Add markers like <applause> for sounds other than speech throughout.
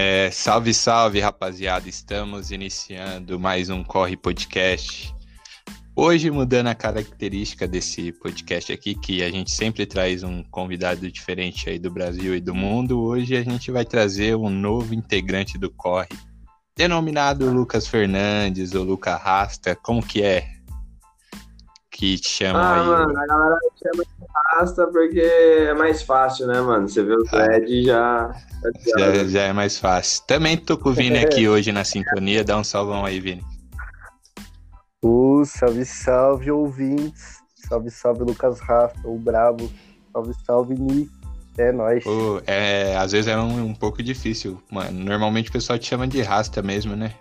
É, salve, salve, rapaziada. Estamos iniciando mais um Corre Podcast. Hoje, mudando a característica desse podcast aqui, que a gente sempre traz um convidado diferente aí do Brasil e do mundo, hoje a gente vai trazer um novo integrante do Corre, denominado Lucas Fernandes ou Luca Rasta. Como que é? Que te chama ah, aí? mano, a galera chama de Rasta porque é mais fácil, né, mano? Você vê o thread já... Já, já é mais fácil. Também tô com o Vini <laughs> aqui hoje na sintonia. Dá um salvão aí, Vini. Uh, salve, salve, ouvintes. Salve, salve, Lucas Rafa, o brabo. Salve, salve, Ni. É nóis. Pô, é, às vezes é um, um pouco difícil, mano. Normalmente o pessoal te chama de rasta mesmo, né?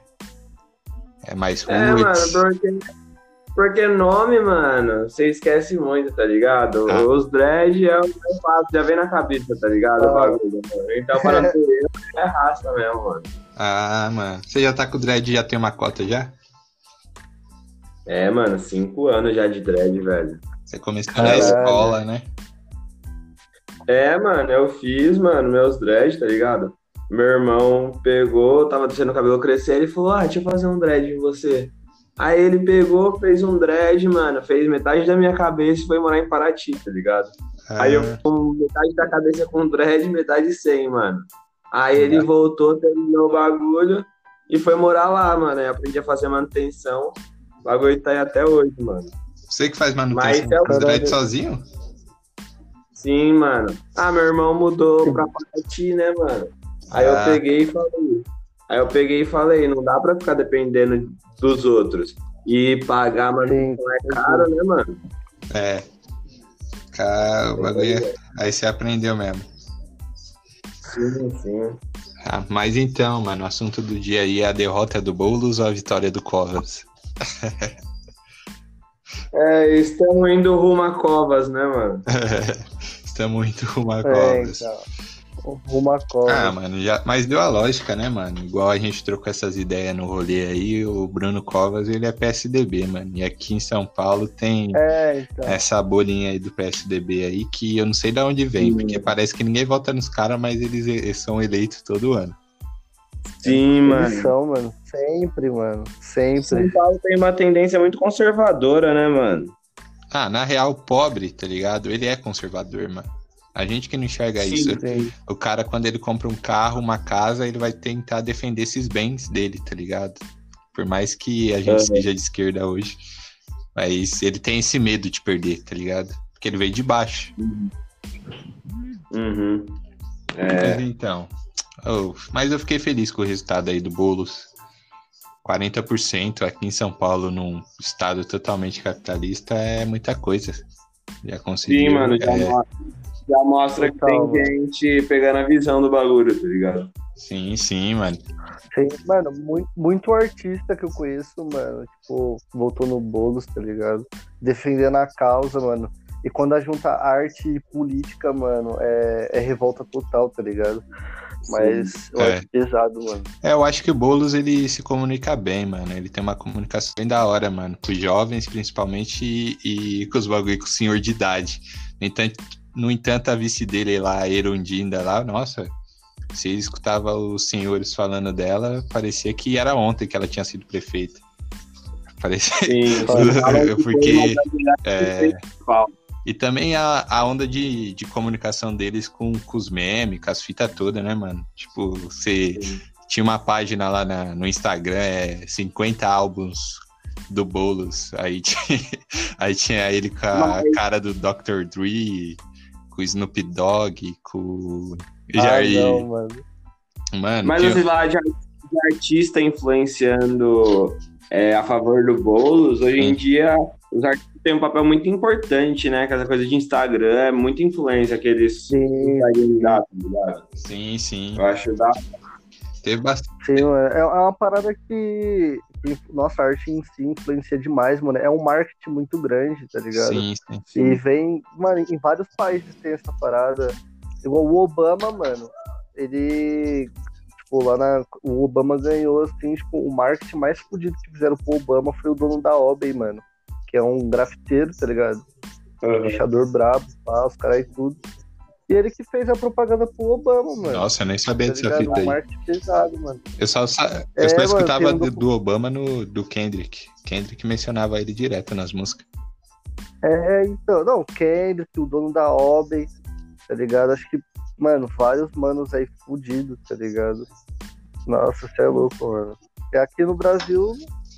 É mais roots. É, mano, porque, porque nome, mano, você esquece muito, tá ligado? Ah. Os dread é o mais fácil, já vem na cabeça, tá ligado? O Ah. bagulho, mano. Então, para <laughs> eu, é raça mesmo, mano. Ah, mano. Você já tá com o dread já tem uma cota já? É, mano, cinco anos já de dread, velho. Você começou na Caralho. escola, né? É, mano, eu fiz, mano, meus dread, tá ligado? Meu irmão pegou, tava deixando o cabelo crescer, ele falou, ah, deixa eu fazer um dread em você. Aí ele pegou, fez um dread, mano, fez metade da minha cabeça e foi morar em Paraty, tá ligado? Aí eu Ah, com metade da cabeça com dread metade sem, mano. Aí ele voltou, terminou o bagulho e foi morar lá, mano. Aí aprendi a fazer manutenção. O bagulho tá aí até hoje, mano. Você que faz Mas manutenção é o dos dread sozinho? Sim, mano. Ah, meu irmão mudou pra Paraty, né, mano? Aí Ah. eu peguei e falei. Aí eu peguei e falei, não dá pra ficar dependendo dos outros. E pagar manutenção é caro, né, mano? É. Cara, o bagulho... Aí você aprendeu mesmo. Sim, sim. Ah, mas então, mano, o assunto do dia aí é a derrota do Boulos ou a vitória do Covas? <laughs> É, estamos indo rumo a Covas, né, mano? <laughs> Estamos muito rumo a É, Covas. então. Uma cola. Ah, mano, já, mas deu a lógica, né, mano? Igual a gente trocou essas ideias no rolê aí, o Bruno Covas, ele é PSDB, mano. E aqui em São Paulo tem É, então. essa bolinha aí do PSDB aí que eu não sei de onde vem, Sim. porque parece que ninguém vota nos caras, mas eles, eles são eleitos todo ano. Sim, mano. são, mano. Sempre, mano. São Sempre. Paulo tem uma tendência muito conservadora, né, mano? Ah, na real, o pobre, tá ligado? Ele é conservador, mano. A gente que não enxerga Sim. isso. Sim. O cara, quando ele compra um carro, uma casa, ele vai tentar defender esses bens dele, tá ligado? Por mais que a gente Aham. seja de esquerda hoje. Mas ele tem esse medo de perder, tá ligado? Porque ele veio de baixo. Uhum. É, Mas então. oh, mas eu fiquei feliz com o resultado aí do Boulos. 40% aqui em São Paulo, num estado totalmente capitalista, é muita coisa. Já conseguiu. sim, mano, já, é, já mostra que Total, tem gente pegando a visão do bagulho, tá ligado? sim, sim, mano. Sim, mano, muito, muito artista que eu conheço, mano, tipo, voltou no Boulos, tá ligado? Defendendo a causa, mano. E quando a junta arte e política, mano, é, é revolta total, tá ligado? Mas eu É. acho pesado, mano. É, eu acho que o Boulos ele se comunica bem, mano. Ele tem uma comunicação bem da hora, mano. Com os jovens, principalmente, e, e com os bagulho com o senhor de idade. No entanto, no entanto, a vice dele lá, a Erundinda lá, nossa. Se escutava os senhores falando dela, parecia que era ontem que ela tinha sido prefeita. <laughs> Parecia. Sim, <laughs> Porque, é, e também a, a onda de, de comunicação deles com, com os memes, com as fitas todas, né, mano? Tipo, você Sim. tinha uma página lá na- no Instagram, é 50 álbuns do Boulos. Aí <laughs> tinha, aí tinha ele com a Mas- cara do Dr. Dre, com o Snoop Dogg, com o Ah, Jair. não, mano. Mano, Mas tinha- você fala de, artista influenciando é, a favor do Boulos, hoje em Sim. dia os artistas têm um papel muito importante, né? Aquela coisa de Instagram é muita influência que eles Sim, conseguem dar, tá ligado? sim, sim. Eu acho da Teve bastante. sim, mano. É é uma parada que, que nossa a arte em si influencia demais, mano. É um marketing muito grande, tá ligado? Sim, sim. E vem, mano, em vários países tem essa parada. Igual o Obama, mano, ele, tipo, lá na. O Obama ganhou, assim, tipo, o marketing mais fodido que fizeram pro Obama foi o dono da Obey, mano. Que é um grafiteiro, tá ligado? Uhum. Pichador brabo, pá, os caras e tudo. E ele que fez a propaganda pro Obama, mano. Nossa, eu nem sabia Tá dessa ligado? fita Um aí. marketing pesado, mano. Eu só, eu É, só escutava um do, do Obama no, do Kendrick. Kendrick mencionava ele direto nas músicas. É, então, não, Kendrick, o dono da Obey, tá ligado? Acho que, mano, vários manos aí fudidos, tá ligado? Nossa, você é louco, mano. E aqui no Brasil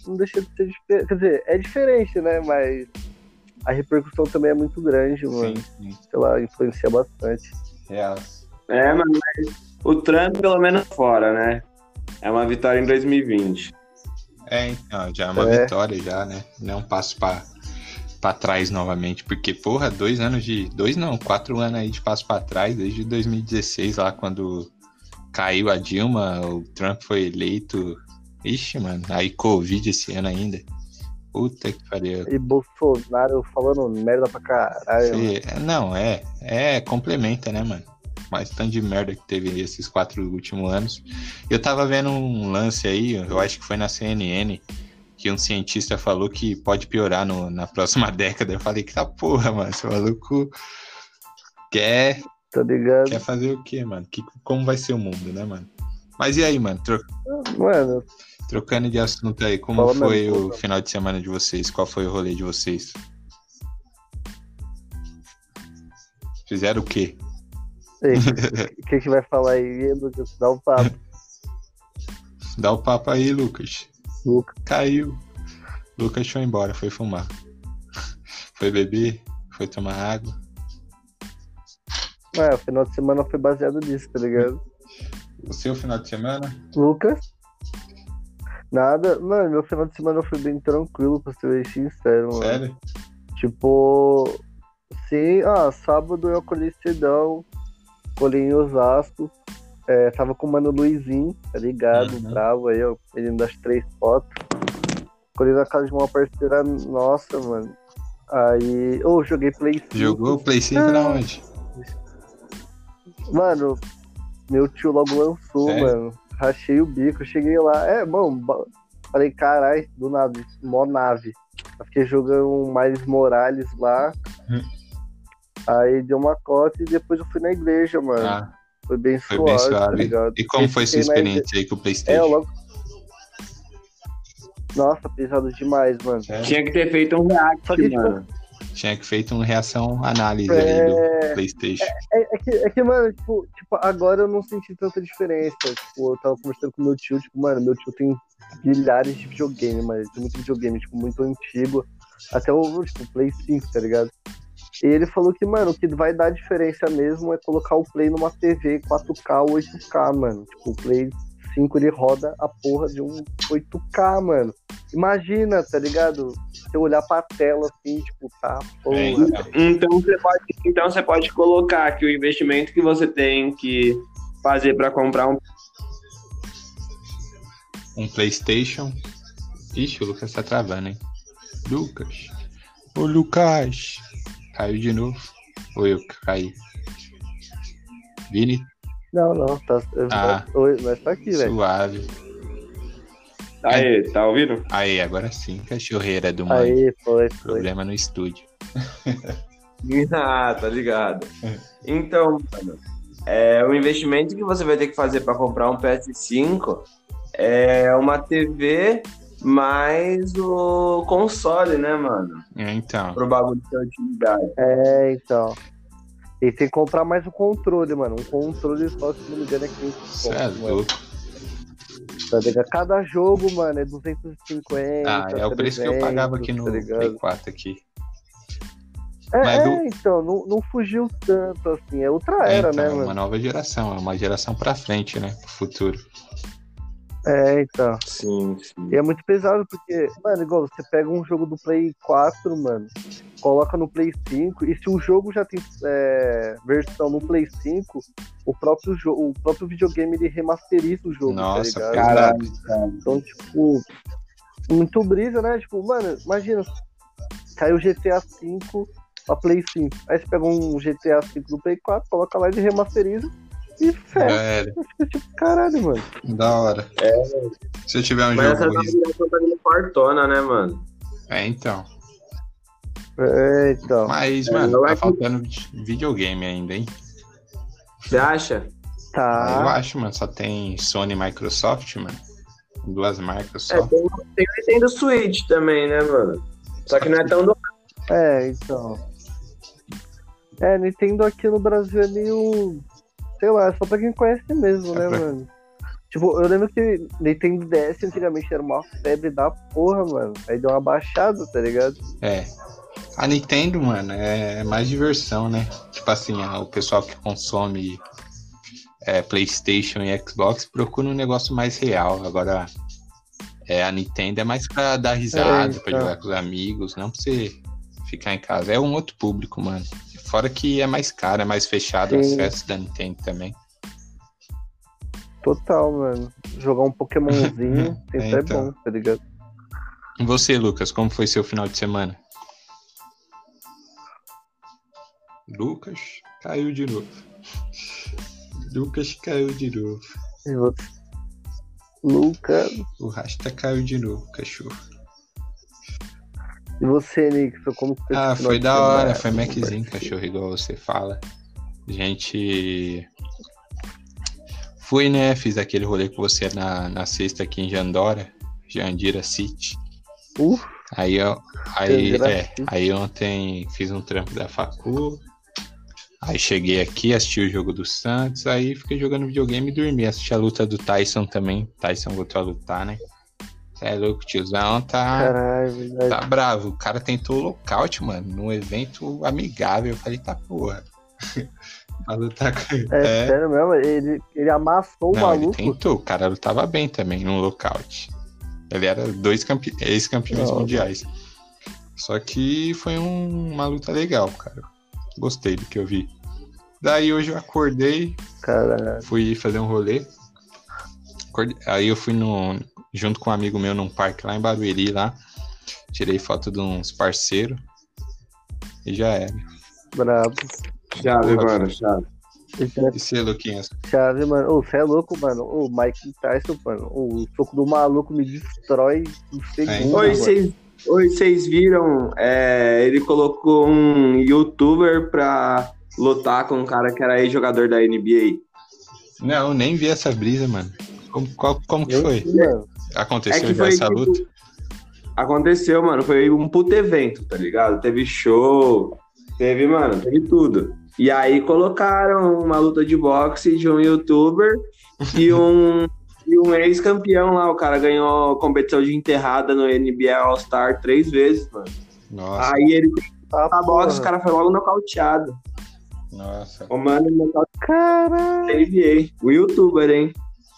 não deixa de ser diferente. Quer dizer, é diferente, né? Mas a repercussão também é muito grande, mano. sim. Sei lá, influencia bastante. É, mano, mas o Trump pelo menos fora, né? É uma vitória em 2020. É, então, já é uma É. vitória já, né? Não é um passo pra, pra trás novamente. Porque, porra, dois anos de. Dois não, quatro anos aí de passo pra trás, desde 2016, lá quando caiu a Dilma, o Trump foi eleito. Ixi, mano, aí Covid esse ano ainda. Puta que pariu. E Bolsonaro falando merda pra caralho. mano. Fê, Não, é. É, complementa, né, mano? Mas tanto de merda que teve esses quatro últimos anos. Eu tava vendo um lance aí, eu acho que foi na CNN, que um cientista falou que pode piorar no- na próxima <laughs> década. Eu falei que tá porra, mano. Esse maluco quer, Tá ligado? quer fazer o quê, mano? Que, como vai ser o mundo, né, mano? Mas e aí, mano? Tro- Mano, trocando de assunto aí, como Fala foi mesmo, o pô. final de semana de vocês? Qual foi o rolê de vocês? Fizeram o quê? <laughs> o que que vai falar aí, Lucas? Dá um papo, Dá o papo aí, Lucas. Lucas. Caiu. Lucas foi embora, foi fumar. Foi beber, foi tomar água. É, o final de semana foi baseado nisso, tá ligado? O seu final de semana? Lucas? Nada. Mano, meu final de semana foi bem tranquilo, pra ser bem sincero, mano. Sério? Tipo, sim, ah, sábado eu acordei cedão, colhei em Osasco, é, tava com o mano Luizinho, tá ligado? Uhum. Bravo aí, ó, menino das três fotos. Colhei na casa de uma parceira nossa, mano. Aí, ô, joguei Play 5. Jogou Play 5 na onde? Mano, meu tio logo lançou, Sério? mano. Rachei o bico, cheguei lá. É, bom, falei, caralho, do nada, mó nave. Eu fiquei jogando um Miles Morales lá. Hum. Aí deu uma cota e depois eu fui na igreja, mano. Ah, foi bem foi suave, bem tá suave. ligado? E como Eu foi sua experiência aí com o É, Playstation? logo. Nossa, pesado demais, mano. Sério? Tinha que ter feito um react, Só que, tipo, mano. Tinha que feito uma reação análise aí É, do Playstation. É, é que, é que, mano, tipo, tipo, agora eu não senti tanta diferença. Tipo, eu tava conversando com meu tio, tipo, mano, meu tio tem milhares de videogame, mas tem muito videogame, tipo, muito antigo. Até o, tipo, Play 5, tá ligado? E ele falou que, mano, o que vai dar diferença mesmo é colocar o Play numa TV 4K ou 8K, mano. Tipo, o Play 5 ele roda a porra de um 8K, mano. Imagina, tá ligado? Você olhar pra tela assim, tipo, tá, porra. É, então. Então você, pode, então você pode colocar que o investimento que você tem que fazer pra comprar um Um Playstation. Ixi, o Lucas tá travando, hein? Lucas. Ô, Lucas. Caiu de novo. Ou eu que caí? Vini, Não, não, tá. Ah. Oi, mas tá aqui, velho. suave. Aí, tá ouvindo? Aí, agora sim, cachorreira do mãe. Aí, foi, foi. Problema no estúdio. <laughs> Ah, tá ligado. Então, mano, é, o investimento que você vai ter que fazer pra comprar um PS5 é uma TV mais o console, né, mano? É, Então, Pro bagulho ter utilidade. É, então. E tem que comprar mais um controle, mano. Um controle só, se não me engano, é 500 cê é louco. Tá? Cada jogo, mano, é 250. Ah, é o preço que eu pagava aqui no 300, tá Play ligado? 4 aqui. É, Mas é, do- então, não, não fugiu tanto assim. É outra É, era, então, né, é uma mano? nova geração, é uma geração pra frente, né? Pro futuro. É, então. Sim, sim. E é muito pesado porque, mano, igual você pega um jogo do Play 4, mano, coloca no Play 5, e se o jogo já tem é, versão no Play 5, o próprio, jogo, o próprio videogame ele remasteriza o jogo, Nossa, tá ligado? pesado. Caralho, Então, tipo, muito brisa, né? Tipo, mano, imagina, caiu o GTA V pra Play 5. Aí você pega um GTA V do Play 4, coloca lá e remasteriza e fecha. É, Fica tipo, caralho, mano. da hora. Se eu tiver um Mas essa jogo. nova geração tá fartona, né, mano? É, então. É, então. Mas, É, mano, tá faltando videogame ainda, hein? Você acha? Tá. Eu acho, mano. Só tem Sony e Microsoft, mano. Duas marcas É, só. tem, tem o Nintendo Switch também, né, mano? Só que não é tão do. É, então. É, Nintendo aqui no Brasil é meio. Sei lá, é só pra quem conhece mesmo, É né, pra- mano? Tipo, eu lembro que Nintendo DS antigamente era uma febre da porra, mano. Aí deu uma baixada, tá ligado? É. A Nintendo, mano, é mais diversão, né? Tipo assim, o pessoal que consome é, PlayStation e Xbox procura um negócio mais real. Agora, é, a Nintendo é mais pra dar risada, É, pra então. jogar com os amigos, não pra você ficar em casa. É um outro público, mano. Fora que é mais caro, é mais fechado o Sim. acesso da Nintendo também. Total, mano. Jogar um Pokémonzinho <laughs> sempre É, é, então. bom, tá ligado? E você, Lucas, como foi seu final de semana? Lucas caiu de novo. Lucas caiu de novo. E você? Luca. O Rasta caiu de novo, cachorro. E você, Nixon, como que Ah, foi da hora, foi Maczinho, cachorro, igual você fala. A gente. Fui, né? Fiz aquele rolê com você na, na sexta aqui em Jandora, Jandira City. Uf, Aí, eu, aí, é, aí ontem fiz um trampo da facu. Aí cheguei aqui, assisti o jogo do Santos, aí fiquei jogando videogame e dormi. Assisti a luta do Tyson também. Tyson voltou a lutar, né? Cê é louco, tiozão tá. caralho. Tá bravo. O cara tentou o lockout, mano, num evento amigável. Eu falei, tá porra. <laughs> Pra lutar com ele. É, sério mesmo, ele, ele amassou o Não, ele maluco. tentou. O cara lutava bem também num lockout. Ele era dois campe... ex-campeões mundiais. Só que foi um- uma luta legal, cara. Gostei do que eu vi. Daí hoje eu acordei, Caralho. fui fazer um rolê. Acordei- Aí eu fui no, junto com um amigo meu num parque lá em Barueri, lá. Tirei foto de uns parceiros. E já era. Brabo. Chave, mano, chave. Esse é E você, Luquinhas? chave, mano. Ô, você é louco, mano. Ô, Mike Tyson, mano. Ô, o soco do maluco me destrói em segundo, Oi, mano. vocês oi, vocês viram? é, ele colocou um youtuber pra lutar com um cara que era ex-jogador da NBA. Não, nem vi essa brisa, mano. Como, qual- como que foi? Aconteceu É foi essa tipo- luta? Aconteceu, mano. Foi um puto evento, tá ligado? Teve show, teve, mano, teve tudo. E aí colocaram uma luta de boxe de um youtuber e <laughs> um, e um ex-campeão lá. O cara ganhou competição de enterrada no NBA All-Star três vezes, mano. Nossa, Aí ele tá a boxe, os caras foi logo nocauteado. nossa. O mano nocauteado Caralho. O youtuber, hein?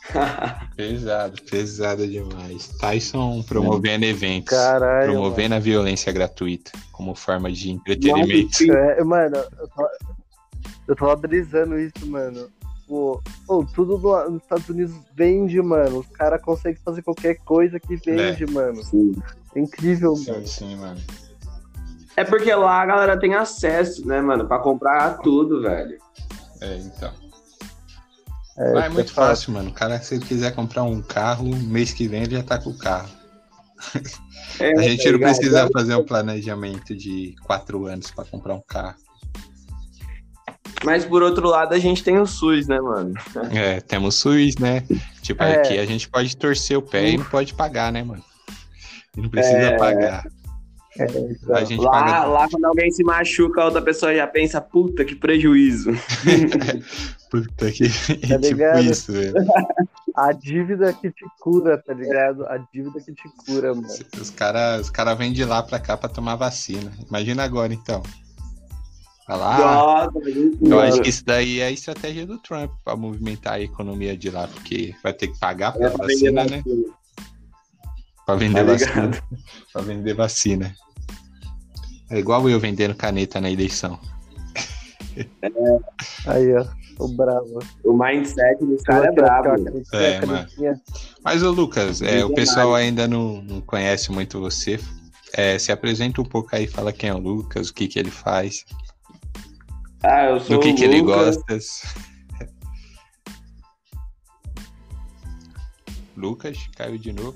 <laughs> Pesado, pesado demais. Tyson promovendo eventos. Caralho. promovendo a violência gratuita como forma de entretenimento. Nossa, mano. É, mano, eu tava, eu tava brisando isso, mano. Pô, pô, tudo no- nos Estados Unidos vende, mano. Os caras conseguem fazer qualquer coisa que vende, mano. É incrível, Sim, mano. sim, mano. É porque lá a galera tem acesso, né, mano, pra comprar tudo, velho. É, então. É, Lá é isso muito fato. fácil, mano. O cara, se ele quiser comprar um carro, mês que vem ele já tá com o carro. É, A gente tá não precisa fazer um planejamento de quatro anos pra comprar um carro. Mas por outro lado, a gente tem o SUS, né, mano? É, temos SUS, né? Tipo, É. aqui a gente pode torcer o pé e não pode pagar, né, mano? E não precisa É. pagar. É, então. A gente Lá, paga. lá, quando alguém se machuca, a outra pessoa já pensa, puta, que prejuízo. <laughs> Puta que. <laughs> tipo ligado? isso, velho. A dívida que te cura, tá ligado? A dívida que te cura, mano. Os caras os cara vêm de lá pra cá pra tomar vacina. Imagina agora, então. Vai lá. Nossa, Eu acho que isso daí é a estratégia do Trump pra movimentar a economia de lá, porque vai ter que pagar pela é pra vender vacina, né? Pra vender Tá vacina. vender vacina. É igual eu vendendo caneta na eleição. Aí, ó. O bravo. O mindset dos caras é brabo. É, mano. Mas, ô Lucas, é, o pessoal ainda não, não conhece muito você. É, se apresenta um pouco aí, fala quem é o Lucas, o que, que ele faz, Ah, eu sou do que, o que ele Lucas. gosta. Lucas, caiu de novo.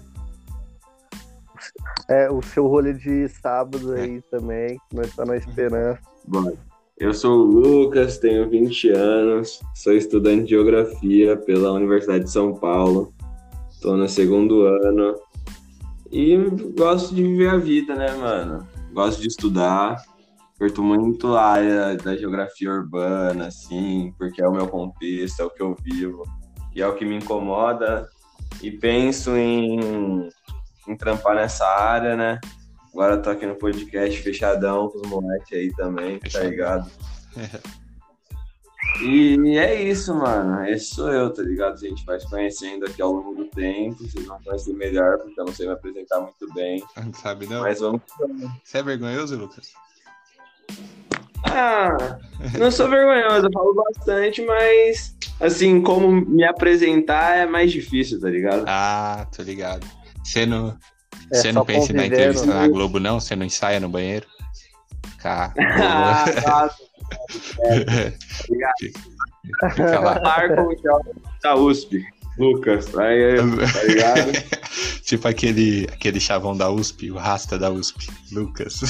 É, o seu rolê de sábado É. aí também, nós tá na esperança. Bora. Eu sou o Lucas, tenho 20 anos, sou estudante de Geografia pela Universidade de São Paulo. Estou no segundo ano e gosto de viver a vida, né, mano? Gosto de estudar, curto muito a área da geografia urbana, assim, porque é o meu contexto, é o que eu vivo e é o que me incomoda. E penso em, em trampar nessa área, né? Agora tô aqui no podcast fechadão com os moleques aí também, tá ligado? <laughs> E é isso, mano. Esse sou eu, tá ligado? A gente vai se conhecendo aqui ao longo do tempo. Vocês vão conhecer melhor, porque eu não sei me apresentar muito bem. Não sabe, não? Mas vamos. Você é vergonhoso, Lucas? Ah, não sou vergonhoso, eu falo bastante, mas assim, como me apresentar é mais difícil, tá ligado? Ah, tô ligado. Você não, É você não pensa na entrevista na né? Globo, não? Você não ensaia no banheiro? Cá. Ah, nossa, Fica lá. Marco da USP, Lucas, aí, <laughs> tá ligado? tipo aquele, aquele chavão da USP, o rasta da USP, Lucas. <laughs>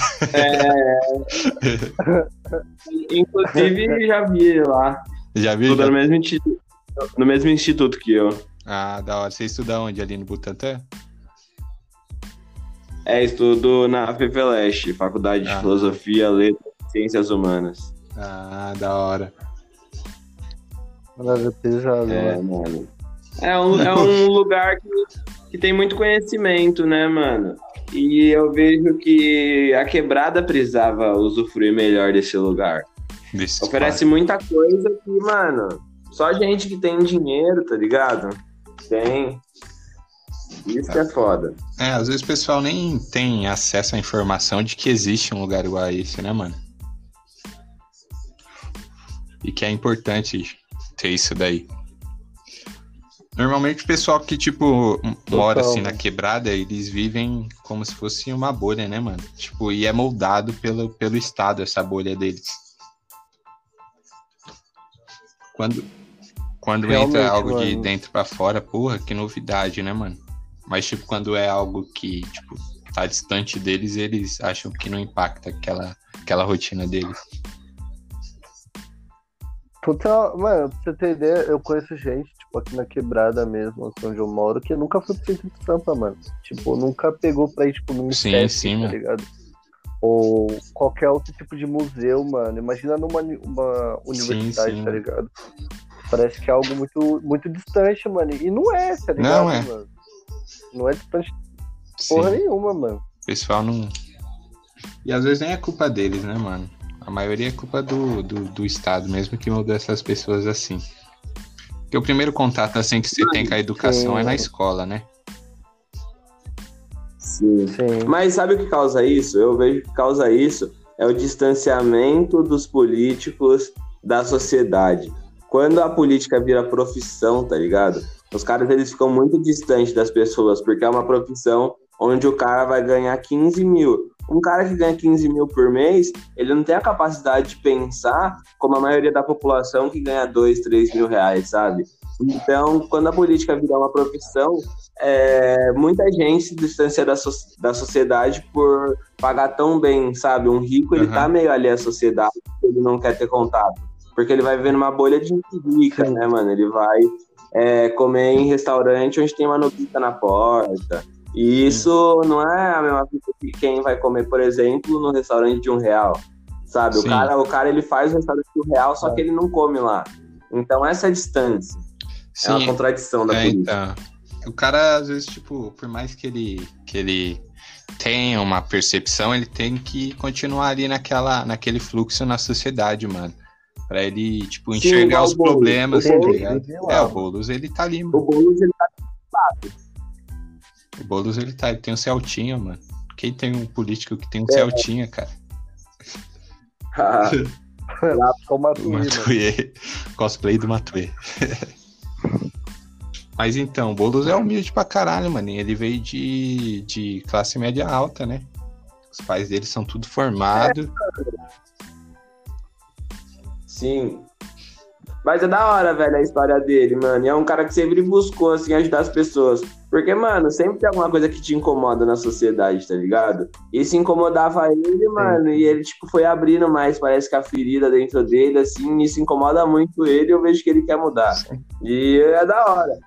Inclusive, já vi ele lá. Já viu? Estuda no mesmo instituto, no mesmo instituto que eu. Ah, da hora. Você estuda onde? Ali no Butantã? É, estudo na FEFELESH, Faculdade de Ah. Filosofia, Letras e Ciências Humanas. Ah, da hora. Mano, pesado, É, mano. É um, é um <laughs> lugar que, que tem muito conhecimento, né, mano? E eu vejo que a quebrada precisava usufruir melhor desse lugar. Desse Oferece muita coisa que, mano, só gente que tem dinheiro, tá ligado? Tem. Isso que é foda. É, às vezes o pessoal nem tem acesso à informação de que existe um lugar igual a esse, né, mano? E que é importante ter isso daí. Normalmente o pessoal que, tipo, m- mora Total, assim na quebrada, eles vivem como se fosse uma bolha, né, mano? Tipo, e é moldado pelo, pelo Estado, essa bolha deles. Quando, quando entra algo de mano. dentro pra fora, porra, que novidade, né, mano? Mas, tipo, quando é algo que, tipo, tá distante deles, eles acham que não impacta aquela, aquela rotina deles. Total, mano, pra você ter ideia, eu conheço gente, tipo, aqui na quebrada mesmo, aqui onde eu moro, que nunca foi pro centro de Sampa, mano. Tipo, nunca pegou pra ir, tipo, num Sim, fest, sim, tá ligado? Ou qualquer outro tipo de museu, mano. Imagina numa uma universidade, sim, tá mano. ligado? Parece que é algo muito, muito distante, mano. E não é, tá ligado, Não é. mano? Não é distante Sim, porra nenhuma, mano. o pessoal não. E às vezes nem é culpa deles, né, mano? A maioria é culpa do, do, do Estado mesmo que mudou essas pessoas assim. Porque o primeiro contato assim que você tem com a educação sim. é na escola, né? Sim. Sim. Mas sabe o que causa isso? Eu vejo que causa isso é o distanciamento dos políticos da sociedade. Quando a política vira profissão, tá ligado? Os caras eles ficam muito distantes das pessoas, porque é uma profissão onde o cara vai ganhar 15 mil. Um cara que ganha 15 mil por mês, ele não tem a capacidade de pensar como a maioria da população que ganha 2, 3 mil reais, sabe? Então, quando a política virar uma profissão, é, muita gente se distancia da, so- da sociedade por pagar tão bem, sabe? Um rico, ele Aham. tá meio ali à sociedade, ele não quer ter contato. Porque ele vai viver numa bolha de gente rica, né, mano? Ele vai é, comer em restaurante onde tem uma nobrita na porta. E isso não é a mesma coisa que quem vai comer, por exemplo, no restaurante de um real. Sabe? O Sim. cara, o cara ele faz o restaurante de um real, só É. que ele não come lá. Então essa é a distância. É uma Sim, contradição da É, política. então. O cara, às vezes, tipo, por mais que ele, que ele tenha uma percepção, ele tem que continuar ali naquela, naquele fluxo na sociedade, mano. Pra ele, tipo, Sim, enxergar igual os Boulos. problemas, tá Boulos lá. É, o Boulos, ele tá ali, mano. O Boulos, ele tá O Boulos, ele tá, ele tem um Celtinha, mano. Quem tem um político que tem um É. Celtinha, cara? <laughs> Uma O tuína. Matuê. Cosplay do Matuê. <laughs> Mas então, o Boulos é humilde pra caralho, mano. Ele veio de, de classe média alta, né? Os pais dele são tudo formado. Sim. Mas é da hora, velho, a história dele, mano. E é um cara que sempre buscou, assim, ajudar as pessoas. Porque, mano, sempre tem alguma coisa que te incomoda na sociedade, tá ligado? Isso incomodava ele, mano, e ele, tipo, foi abrindo mais, parece que a ferida dentro dele, assim, isso incomoda muito ele, eu vejo que ele quer mudar. E é da hora.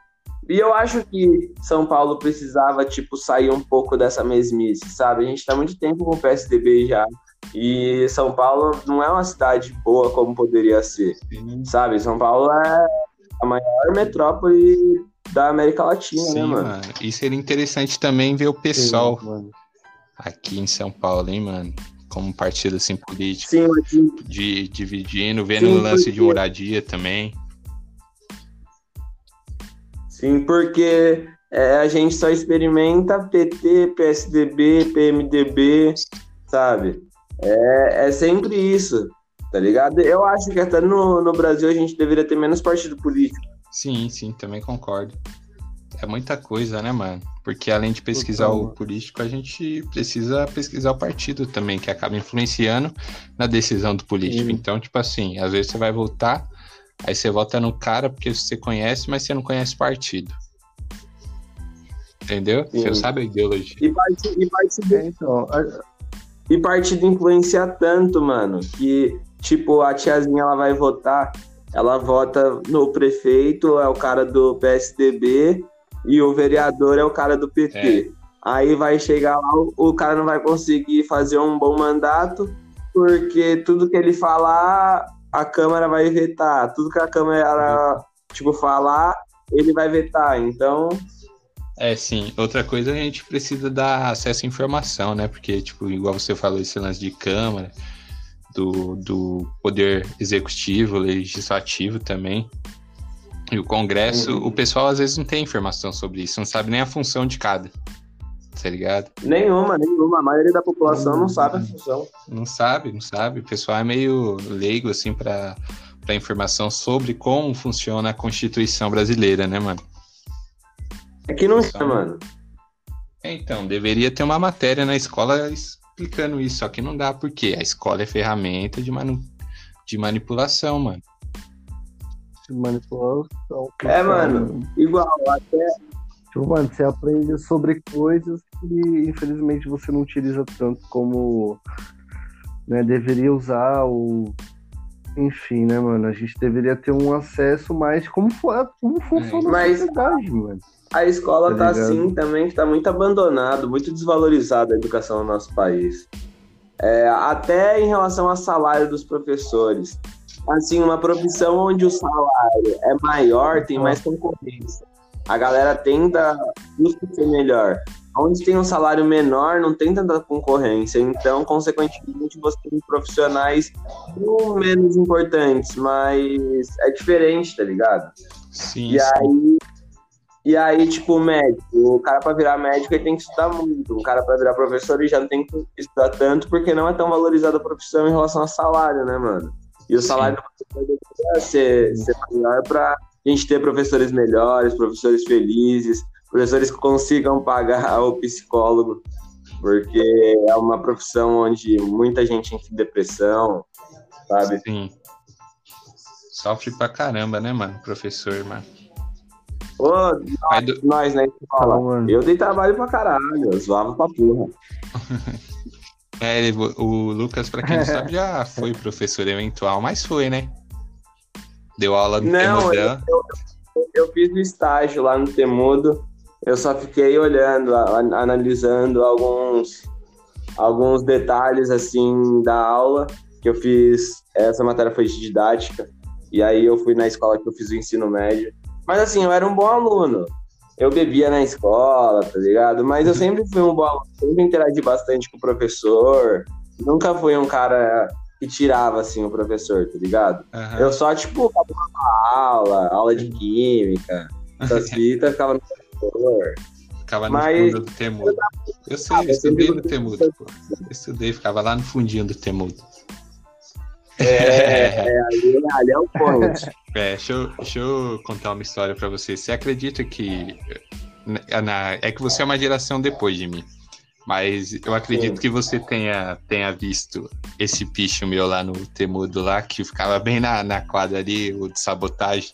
E eu acho que São Paulo precisava, tipo, sair um pouco dessa mesmice, sabe? A gente tá muito tempo com o PSDB já. E São Paulo não é uma cidade boa como poderia ser, sabe? São Paulo é a maior metrópole da América Latina, Sim, né, mano? mano. E seria interessante também ver o pessoal Sim, aqui em São Paulo, hein, mano? Como partido assim político, Sim, de, dividindo, vendo o lance de porque- moradia também. sim, porque é, a gente só experimenta PT, PSDB, PMDB, sabe? É, é sempre isso, tá ligado? Eu acho que até no, no Brasil a gente deveria ter menos partido político. Sim, sim, também concordo. É muita coisa, né, mano? Porque além de pesquisar Total, o político, a gente precisa pesquisar o partido também, que acaba influenciando na decisão do político. Sim. Então, tipo assim, às vezes você vai votar, aí você vota no cara porque você conhece, mas você não conhece o partido. Entendeu? Sim. Você sabe a ideologia. E partido, e partido, É, então, e partido influencia tanto, mano, que, tipo, a tiazinha ela vai votar, ela vota no prefeito, é o cara do PSDB, e o vereador é o cara do PT. Aí vai chegar lá, o, o cara não vai conseguir fazer um bom mandato, porque tudo que ele falar, a Câmara vai vetar. Tudo que a Câmara, tipo, falar, ele vai vetar. Então, É, sim. Outra coisa, a gente precisa dar acesso à informação, né? Porque, tipo, igual você falou, esse lance de Câmara, do, do Poder Executivo, Legislativo também, e o Congresso, Uhum. o pessoal às vezes não tem informação sobre isso, não sabe nem a função de cada, tá ligado? nenhuma, nenhuma. A maioria da população não sabe a função. Não sabe, não sabe. O pessoal é meio leigo, assim, pra, pra informação sobre como funciona a Constituição brasileira, né, mano? É que não é, mano. É, Então, deveria ter uma matéria na escola explicando isso, só que não dá, porque a escola é ferramenta de, manu- de manipulação, mano. manipulação. É, mano. Igual, até Tipo, mano, você aprende sobre coisas que infelizmente você não utiliza tanto como né, deveria usar ou enfim, né, mano? A gente deveria ter um acesso mais como, como funciona Mas- a sociedade, mano. A escola Tá tá assim também, que tá muito abandonado, muito desvalorizada a educação no nosso país. É, até em relação ao salário dos professores. Assim, uma profissão onde o salário é maior, tem mais concorrência. A galera tenta ser melhor. Onde tem um salário menor, não tem tanta concorrência. Então, consequentemente, você tem profissionais menos importantes, mas é diferente, tá ligado? Sim, E sim. aí, e aí, tipo, o médico, o cara pra virar médico ele tem que estudar muito. Um cara pra virar professor ele já não tem que estudar tanto porque não é tão valorizada a profissão em relação ao salário, né, mano? E o salário do professor deveria ser, ser maior pra gente ter professores melhores, professores felizes, professores que consigam pagar <laughs> o psicólogo, porque é uma profissão onde muita gente entra em depressão, sabe? Sim. Sofre pra caramba, né, mano? Professor, mano. Ô, Aí do- nós escola, Fala, mano. eu dei trabalho pra caralho, eu zoava pra porra. <laughs> É, ele- o Lucas, pra quem não <laughs> sabe, já foi professor eventual, mas foi, né? Deu aula no Não, Temudã. Eu fiz o estágio lá no Temudo, eu só fiquei olhando, analisando alguns, alguns detalhes assim da aula que eu fiz. Essa matéria foi de didática, e aí eu fui na escola que eu fiz o ensino médio. Mas assim, eu era um bom aluno. Eu bebia na escola, tá ligado? Mas eu sempre fui um bom aluno, sempre interagi bastante com o professor. Nunca fui um cara que tirava assim o professor, tá ligado? Aham. Eu só, tipo, acabava aula, aula de química, essas <laughs> fitas, ficava no computador. Ficava no Mas- fundo do Temudo. Eu sei, Ah, eu eu estudei no Temudo, pô. Eu estudei, ficava lá no fundinho do Temudo. É, <laughs> é, ali, ali é o ponto. É, deixa eu, deixa eu contar uma história pra você. Você acredita que. na- é que você é uma geração depois de mim. Mas eu acredito Sim. que você tenha, tenha visto esse picho meu lá no Temudo lá, que ficava bem na, na quadra ali, o de sabotagem.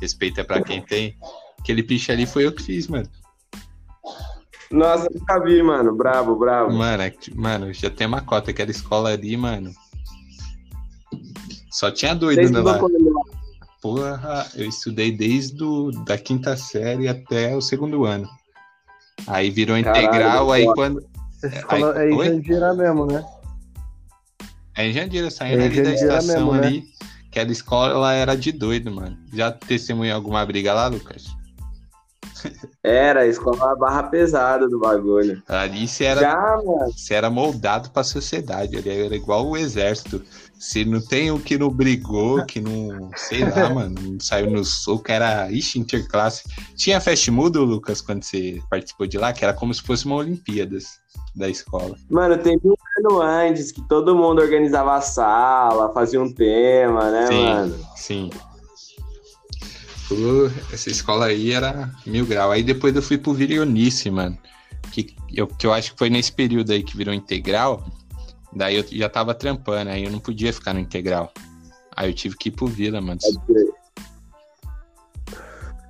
Respeita pra quem tem. Aquele picho ali foi eu que fiz, mano. Nossa, nunca vi, mano. Brabo, brabo. Mano, é mano, já tem uma cota, aquela escola ali, mano. Só tinha doido né, lá. Porra, eu estudei desde do, da quinta série até o segundo ano. Aí virou Caralho, integral, aí foda. quando. Essa escola aí- é em? Jandira mesmo, né? É em Jandira, saindo É ali da estação mesmo, né? ali. Aquela escola era de doido, mano. Já testemunhou alguma briga lá, Lucas? Era a escola barra pesada do bagulho. Ali você era, Já, mano. você era moldado pra sociedade. Ali era igual o exército. Se não tem o que não brigou, que não. Sei lá, <laughs> mano. Não saiu no soco, era. Ixi, interclasse. Tinha fast mood, Lucas, quando você participou de lá, que era como se fosse uma Olimpíadas da escola. Mano, teve um ano antes que todo mundo organizava a sala, fazia um tema, né, Sim. mano? Sim. Essa escola aí era mil grau. Aí depois eu fui pro Virionice, mano. Que eu, que eu acho que foi nesse período aí que virou integral. Daí eu já tava trampando, aí eu não podia ficar no integral. Aí eu tive que ir pro Vila, mano.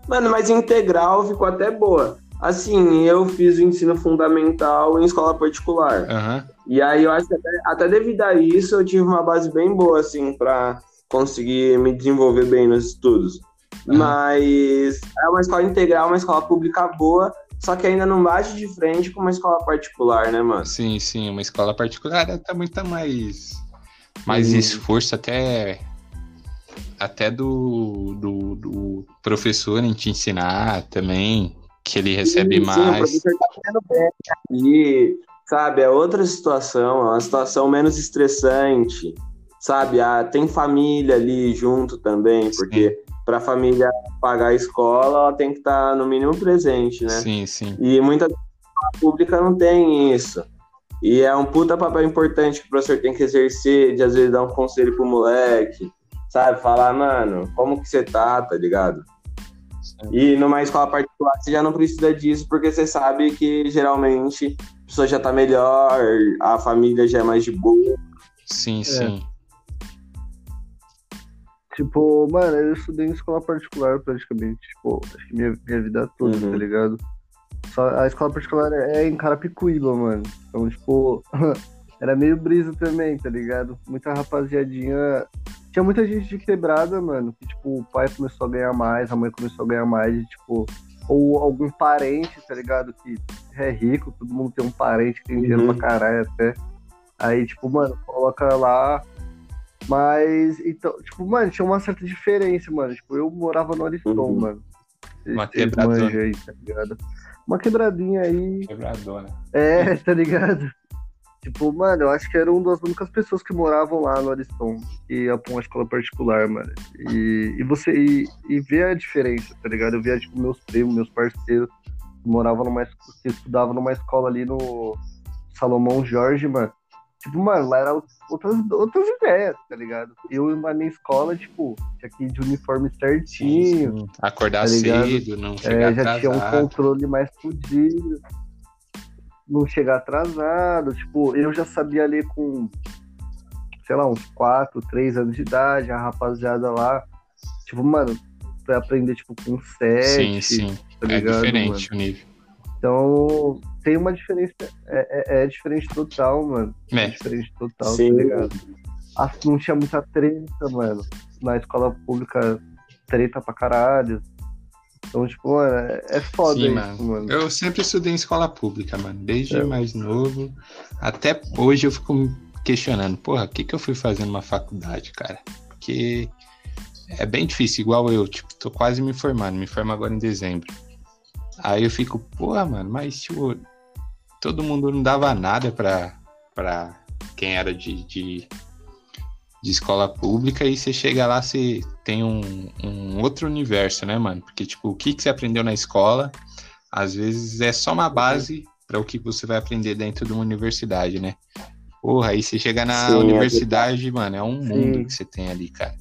Mano, mas integral ficou até boa. Assim, eu fiz o ensino fundamental em escola particular. Aham. E aí eu acho que até, até devido a isso eu tive uma base bem boa, assim, pra conseguir me desenvolver bem nos estudos. Aham. Mas é uma escola integral, uma escola pública boa, só que ainda não bate de frente com uma escola particular, né, mano? Sim, sim, uma escola particular até muito mais, mais Uhum. esforço até até do, do, do professor em te ensinar também, que ele recebe Sim, sim, o mais. professor tá fazendo bem aqui, sabe? É outra situação, é uma situação menos estressante, sabe? Ah, tem família ali junto também, porque para a família pagar a escola, ela tem que estar no mínimo presente, né? Sim, sim. E muita escola pública não tem isso. E é um puta papel importante que o professor tem que exercer, de às vezes dar um conselho pro moleque, sabe? Falar, mano, como que você tá, tá ligado? E numa escola particular você já não precisa disso, porque você sabe que geralmente a pessoa já tá melhor, a família já é mais de boa. Sim, sim. Tipo, mano, eu estudei em escola particular praticamente, tipo, acho que minha, minha vida toda, Uhum. tá ligado? Só, a escola particular é em Carapicuíba, mano. Então, tipo, <laughs> era meio brisa também, tá ligado? Muita rapaziadinha. Tinha muita gente de quebrada, mano, que, tipo, o pai começou a ganhar mais, a mãe começou a ganhar mais, e, tipo, ou algum parente, tá ligado? Que é rico, todo mundo tem um parente que tem dinheiro Uhum. pra caralho até. Aí, tipo, mano, coloca lá. Mas, então, tipo, mano, tinha uma certa diferença, mano. Tipo, eu morava no Ariston, Uhum. mano. Uma quebradona. manjam aí, tá ligado? Uma quebradinha aí. Quebradona. É, tá ligado? Tipo, mano, eu acho que era uma das únicas pessoas que moravam lá no Ariston, que ia pra uma escola particular, mano. E, e você e, e ver a diferença, tá ligado? Eu via, tipo, meus primos, meus parceiros, que moravam numa que estudavam numa escola ali no Salomão Jorge, mano. Tipo, mano, lá era outras, outras ideias, tá ligado? Eu na minha escola, tipo, tinha que ir de uniforme certinho. Sim, sim. Acordar Tá cedo, não chegar É, já tinha um atrasado. controle mais fodido. Não chegar atrasado. Tipo, eu já sabia ler com, sei lá, uns 4, 3 anos de idade. A rapaziada lá, tipo, mano, pra aprender, tipo, com 7, Sim, sim. tá É ligado, diferente mano? o nível. Então, tem uma diferença. É, é, é diferente total, mano. É É. diferente total, Sim. tá ligado? Ah, Não tinha muita treta, mano. Na escola pública, treta pra caralho. Então, tipo, mano, é é foda Sim, isso, mano. Eu sempre estudei em escola pública, mano. Desde É. mais novo. Até hoje eu fico me questionando, porra, o que, que eu fui fazer numa faculdade, cara? Porque é bem difícil, igual eu, tipo, tô quase me formando, me formo agora em dezembro. Aí eu fico, porra, mano, mas tipo, todo mundo não dava nada pra, pra quem era de, de, de escola pública e você chega lá, você tem um, um outro universo, né, mano? Porque, tipo, o que, que você aprendeu na escola, às vezes é só uma base para o que você vai aprender dentro de uma universidade, né? Porra, aí você chega na Sim, é universidade, mano, é um Sim. mundo que você tem ali, cara.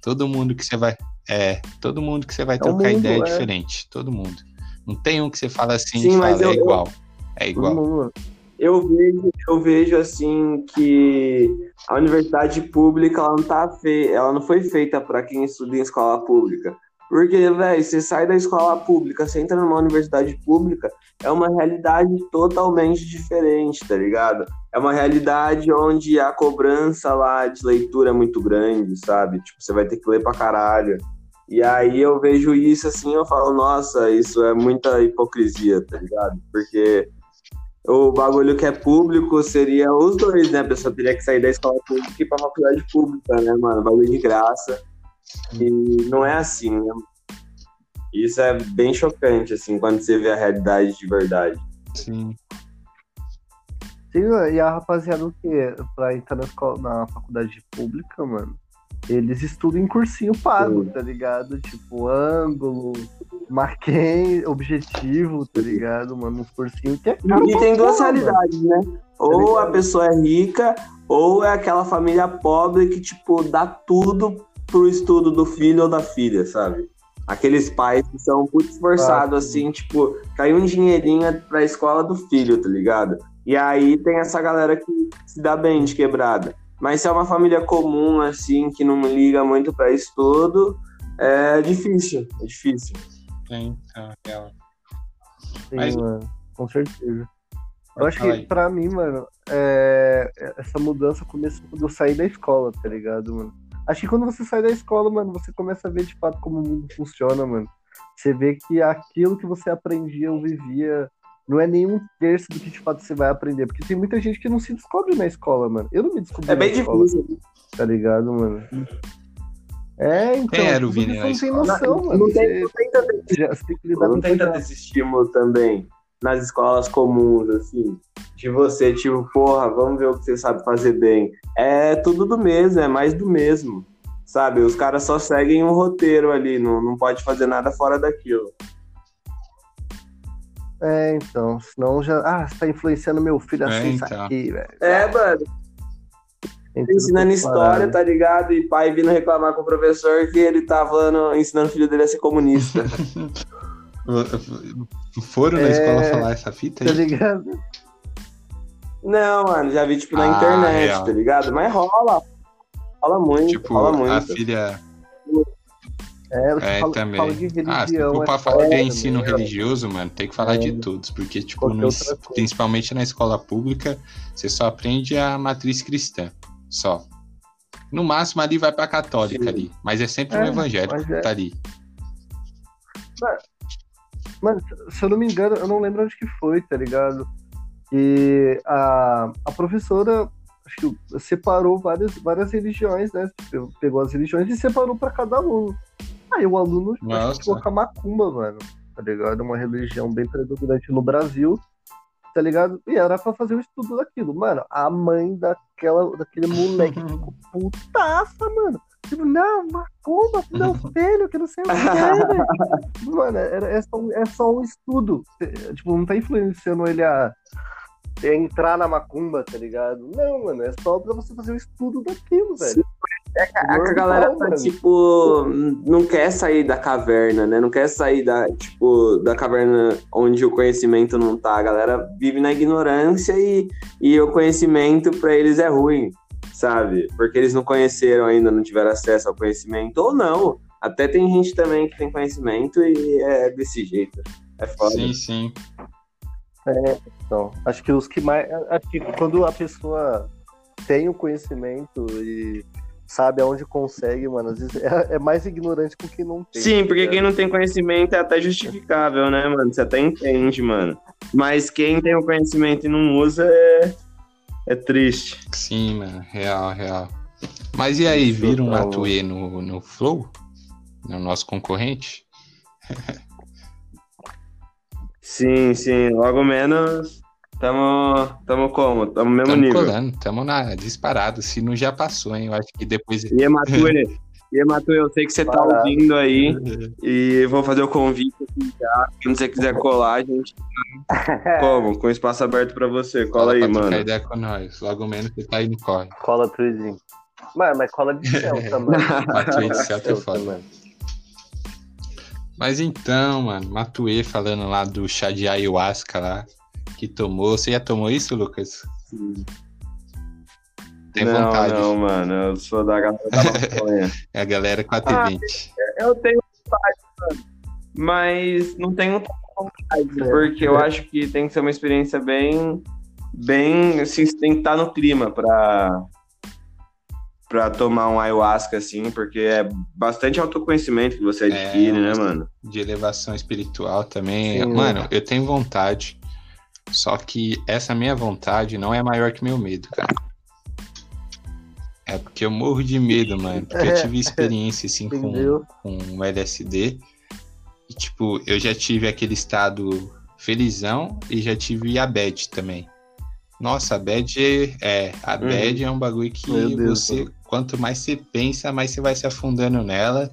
Todo mundo que você vai. É, todo mundo que você vai um trocar mundo, ideia é é. diferente. Todo mundo. Não tem um que você fala assim Sim, mas fala, eu- é eu- igual. É igual. eu vejo, eu vejo assim que a universidade pública ela não tá fe... ela não foi feita para quem estuda em escola pública. Porque, velho, você sai da escola pública, você entra numa universidade pública, é uma realidade totalmente diferente, tá ligado? É uma realidade onde a cobrança lá de leitura é muito grande, sabe? Tipo, você vai ter que ler pra caralho. E aí eu vejo isso assim, eu falo, nossa, isso é muita hipocrisia, tá ligado? Porque o bagulho que é público seria os dois, né? A pessoa teria que sair da escola pública e ir pra faculdade pública, né, mano? Bagulho de graça. E não é assim, né? Isso é bem chocante, assim, quando você vê a realidade de verdade. Sim. Sim, e a rapaziada o quê? Pra entrar na, escola, na faculdade pública, mano, eles estudam em cursinho pago, Sim. tá ligado? Tipo, ângulo, marquei, objetivo, tá ligado? Mano, uns cursinhos que é caro E tem duas realidades, né? Ou a pessoa é rica, ou é aquela família pobre que, tipo, dá tudo pro estudo do filho ou da filha, sabe? Aqueles pais que são muito esforçados, Ah, sim. assim, tipo, caiu um dinheirinho pra escola do filho, tá ligado? E aí tem essa galera que se dá bem de quebrada. Mas se é uma família comum, assim, que não liga muito pra estudo, é difícil, é difícil. Tem, então, real. Sim, Mas- mano, com certeza. Eu acho que pra mim, mano, é, essa mudança começou quando eu saí da escola, tá ligado, mano? Acho que quando você sai da escola, mano, você começa a ver de fato como o mundo funciona, mano. Você vê que aquilo que você aprendia ou vivia não é nem um terço do que de fato você vai aprender. Porque tem muita gente que não se descobre na escola, mano. Eu não me descobri É bem na escola, difícil. tá ligado, mano? É, então. Quem era o Vini não tem noção, Não, mano. não tem, não tem tanta já- você tem que lidar não com tem isso. tanto esse estímulo também nas escolas comuns, assim, de você, tipo, porra, vamos ver o que você sabe fazer bem. É tudo do mesmo, é mais do mesmo, sabe? Os caras só seguem um roteiro ali, não, não pode fazer nada fora daquilo. É, então, senão já. Ah, você tá influenciando meu filho É, ser isso então. aqui, velho. É, mano, ensinando história, parar. tá ligado? E pai vindo reclamar com o professor que ele tá falando, ensinando o filho dele a ser comunista. <laughs> Foram na É, escola falar essa fita Tá aí? ligado? não, mano, já vi, tipo, na Ah, internet, real. tá ligado? Mas rola. Rola muito, Tipo, rola muito. a filha. É, você É, fala, também. fala de religião. Ah, se for pra é falar de ensino também, religioso, mano, tem que falar É. de todos. Porque, tipo, no- principalmente na escola pública, você só aprende a matriz cristã. Só. No máximo ali vai pra católica Sim. ali. Mas é sempre É, um evangélico é- tá ali. Mano, se eu não me engano, eu não lembro onde que foi, tá ligado? E a, a professora acho que separou várias, várias religiões, né? Pegou as religiões e separou pra cada aluno. Aí o aluno Nossa. colocar macumba, mano, tá ligado? Uma religião bem predominante no Brasil, tá ligado? E era pra fazer o estudo daquilo. Mano, a mãe daquela, daquele moleque <laughs> ficou putaça, mano. Tipo, não, macumba, meu <laughs> filho, que não sei o que. Mano, era, é, só, um- é só um estudo. É, Tipo, não tá influenciando ele a entrar na macumba, tá ligado? Não, mano, é só pra você fazer o estudo daquilo, velho. A, a Normal, galera tá, mano. tipo, não quer sair da caverna, né? Não quer sair da, tipo, da caverna onde o conhecimento não tá. A galera vive na ignorância e, e o conhecimento pra eles é ruim, sabe? Porque eles não conheceram ainda, não tiveram acesso ao conhecimento. Ou não. Até tem gente também que tem conhecimento e é desse jeito. É foda. Sim, sim. Então, acho que os que mais. Acho que quando a pessoa tem o conhecimento e sabe aonde consegue, mano, às vezes é, é mais ignorante com quem não tem. Sim, porque ligado? quem não tem conhecimento é até justificável, né, mano? Você até entende, mano. Mas quem tem o conhecimento e não usa é, é triste. Sim, mano. Real, real. Mas e aí, viram o Matue no, no Flow? No nosso concorrente? <laughs> Sim, sim. Logo menos, tamo, tamo como? Tamo no mesmo Tamo nível. colando, tamo na disparado. Se não já passou, hein? Eu acho que depois. E Matue, e eu sei que você tá Parado. ouvindo aí e vou fazer o convite aqui já. Quando você quiser colar, a gente <laughs> como? Com espaço aberto pra você. Cola aí, pra trocar mano. ideia com nós. Logo menos você tá aí no corre. Cola Truidinho. Mano, mas cola de Celta, mano. Matue de é Celta, foda. mano. Mas então, mano, Matue falando lá do chá de ayahuasca lá, que tomou. Você já tomou isso, Lucas? Sim. Tem não, vontade. não, mano. Eu sou da galera da maconha. <laughs> É a galera 420. eu tenho vontade, mano. Mas não tenho vontade, porque eu acho que tem que ser uma experiência bem. Bem. Assim, tem que estar no clima pra. Pra tomar um ayahuasca, assim, porque é bastante autoconhecimento que você adquire, É, né, mano? de elevação espiritual também. Sim. Mano, eu tenho vontade. Só que essa minha vontade não é maior que meu medo, cara. É porque eu morro de medo, mano. Porque eu tive <laughs> experiência, assim, com, com o LSD. E, tipo, eu já tive aquele estado felizão e já tive a bad também. Nossa, a bad é. A Uhum. bad é um bagulho que você. Quanto mais você pensa, mais você vai se afundando nela.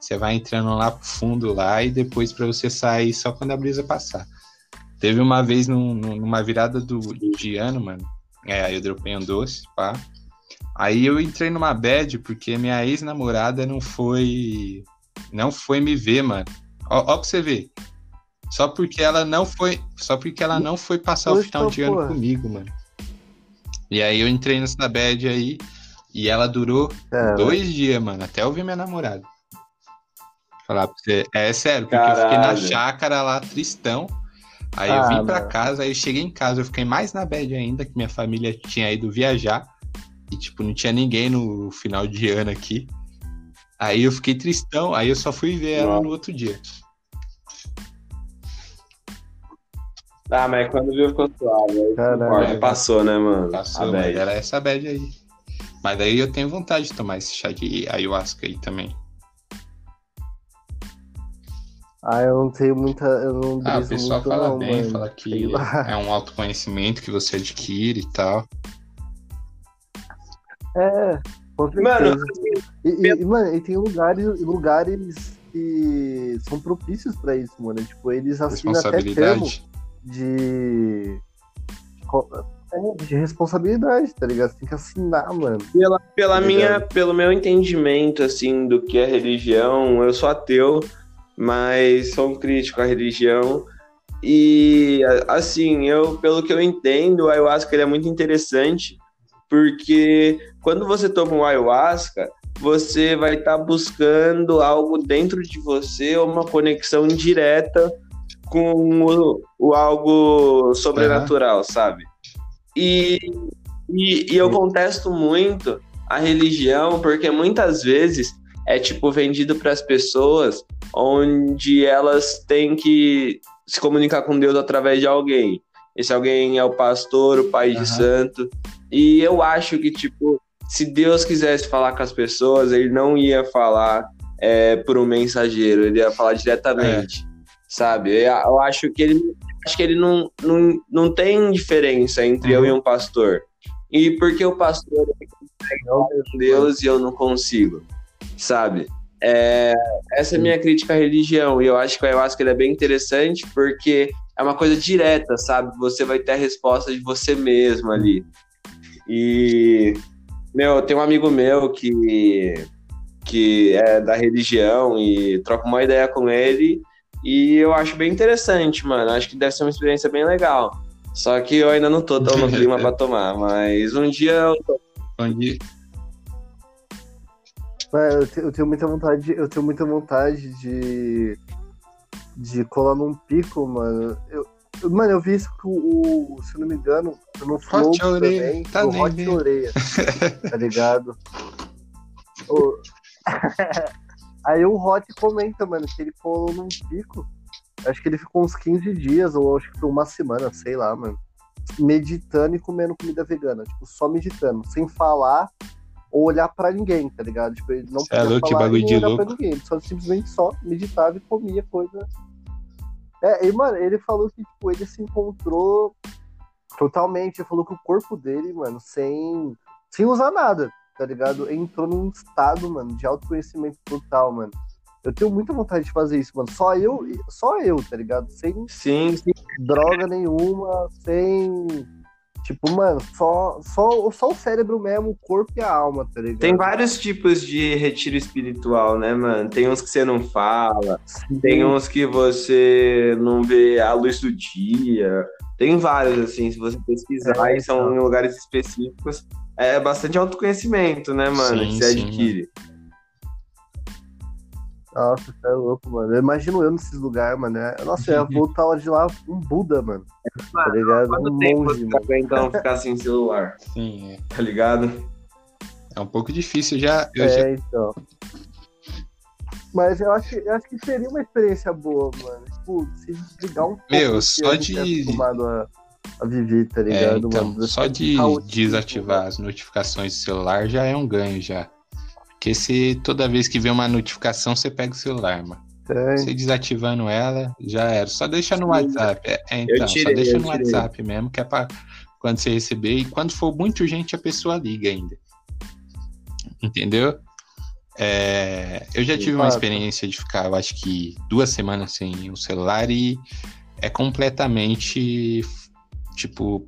Você vai entrando lá pro fundo lá e depois pra você sair só quando a brisa passar. Teve uma vez num- num- numa virada do, de ano, mano. É, aí eu dropei um doce, pá. Aí eu entrei numa bad porque minha ex-namorada não foi. Não foi me ver, mano. Ó, ó pra você ver. Só porque ela não foi. Só porque ela não foi passar o Poxa, final de ano comigo, mano. E aí eu entrei nessa bad aí. E ela durou É, dois dias, mano, até eu ver minha namorada. Falar pra você. É sério, porque eu fiquei na Caralho. chácara lá, tristão. Aí eu Ah, vim pra mano. casa, aí eu cheguei em casa, eu fiquei mais na bad ainda, que minha família tinha ido viajar. E, tipo, não tinha ninguém no final de ano aqui. Aí eu fiquei tristão, aí eu só fui ver ela Nossa. no outro dia. Ah, mas quando viu ficou suave. aí Caralho. Passou, né, mano? Passou, bad. era essa bad aí. Mas daí eu tenho vontade de tomar esse chá de ayahuasca aí também. Ah, eu não tenho muita. Eu não Ah, o pessoal muito, fala não, bem, mano. fala que é um autoconhecimento que você adquire e tal. É, com Mano, certeza. E, e- e, mano, e tem lugares, lugares que são propícios pra isso, mano. Tipo, eles assinam até termo de. De responsabilidade, tá ligado? Você tem que assinar, mano. Pela, pela Tá minha, pelo meu entendimento, assim, do que é religião, eu sou ateu, mas sou um crítico à religião. E, assim, eu, pelo que eu entendo, o ayahuasca ele é muito interessante, porque quando você toma um ayahuasca, você vai estar buscando algo dentro de você, uma conexão indireta com o, o algo sobrenatural, sabe? E, e, e eu contesto muito a religião, porque muitas vezes é tipo vendido para as pessoas onde elas têm que se comunicar com Deus através de alguém. Esse alguém é o pastor, o pai Aham. de santo. E eu acho que, tipo, se Deus quisesse falar com as pessoas, ele não ia falar é, por um mensageiro, ele ia falar diretamente, sabe? Eu, eu acho que ele, acho que ele não, não, não tem diferença entre eu e um pastor. E porque o pastor ele consegue Deus e eu não consigo, sabe? É, essa é a minha crítica à religião. E eu acho que o ayahuasca ele é bem interessante porque é uma coisa direta, sabe? Você vai ter a resposta de você mesmo ali. E, meu, tem um amigo meu que, que é da religião e troco uma ideia com ele. E eu acho bem interessante, mano. Acho que deve ser uma experiência bem legal. Só que eu ainda não tô tão no clima pra tomar. Mas um dia eu tô. Onde Mas eu, te- eu tenho muita vontade, eu tenho muita vontade de de colar num pico, mano. Eu, eu- mano, eu vi isso com o, se eu não me engano, no Flow Hot Orelha, também, tá no Hot. Orelha, tá ligado? <laughs> O- <laughs> Aí o Hot comenta, mano, que ele colou num pico, acho que ele ficou uns 15 dias, ou acho que foi uma semana, sei lá, mano, meditando e comendo comida vegana, tipo, só meditando, sem falar ou olhar pra ninguém, tá ligado? Tipo, ele não é louco, falar bagulho de olhar louco. pra ninguém, ele só simplesmente só meditava e comia coisa. É, e, mano, ele falou que, tipo, ele se encontrou totalmente, ele falou que o corpo dele, mano, sem, sem usar nada, tá ligado? Entrou num estado, mano, de autoconhecimento total, mano. Eu tenho muita vontade de fazer isso, mano. Só eu, só eu, tá ligado? Sem Sim, sim. droga nenhuma, sem. Tipo, mano, só, só, só o cérebro mesmo, o corpo e a alma, tá ligado? Tem vários tipos de retiro espiritual, né, mano? Tem uns que você não fala, Sim. tem uns que você não vê a luz do dia, Tem vários, assim, se você pesquisar, É, e são então. em lugares específicos. É bastante autoconhecimento, né, mano? Sim, que você sim, adquire. Nossa, você é louco, mano. Eu imagino eu nesses lugares, mano. É- Nossa, eu ia <laughs> voltar de lá um Buda, mano. Tá ligado? Quanto Um tempo monge, você mano. então ficar sem celular? Sim, é. Tá ligado? É um pouco difícil já. Eu já É, então. Mas eu acho, eu acho que seria uma experiência boa, mano. Tipo, se desligar um pouco. Meu, só a gente de- É acostumado a, a viver, tá É, ligado, então, mano? só de desativar as notificações do celular já é um ganho já. Porque se toda vez que vem uma notificação, você pega o celular, mano. É, Você desativando ela, já era. Só deixa no. WhatsApp. É, é, então, tirei, só deixa no. WhatsApp mesmo, que é pra quando você receber. E quando for muito urgente, a pessoa liga ainda. Entendeu? É, eu já tive uma experiência de ficar, eu acho que duas semanas sem o celular e é completamente, tipo,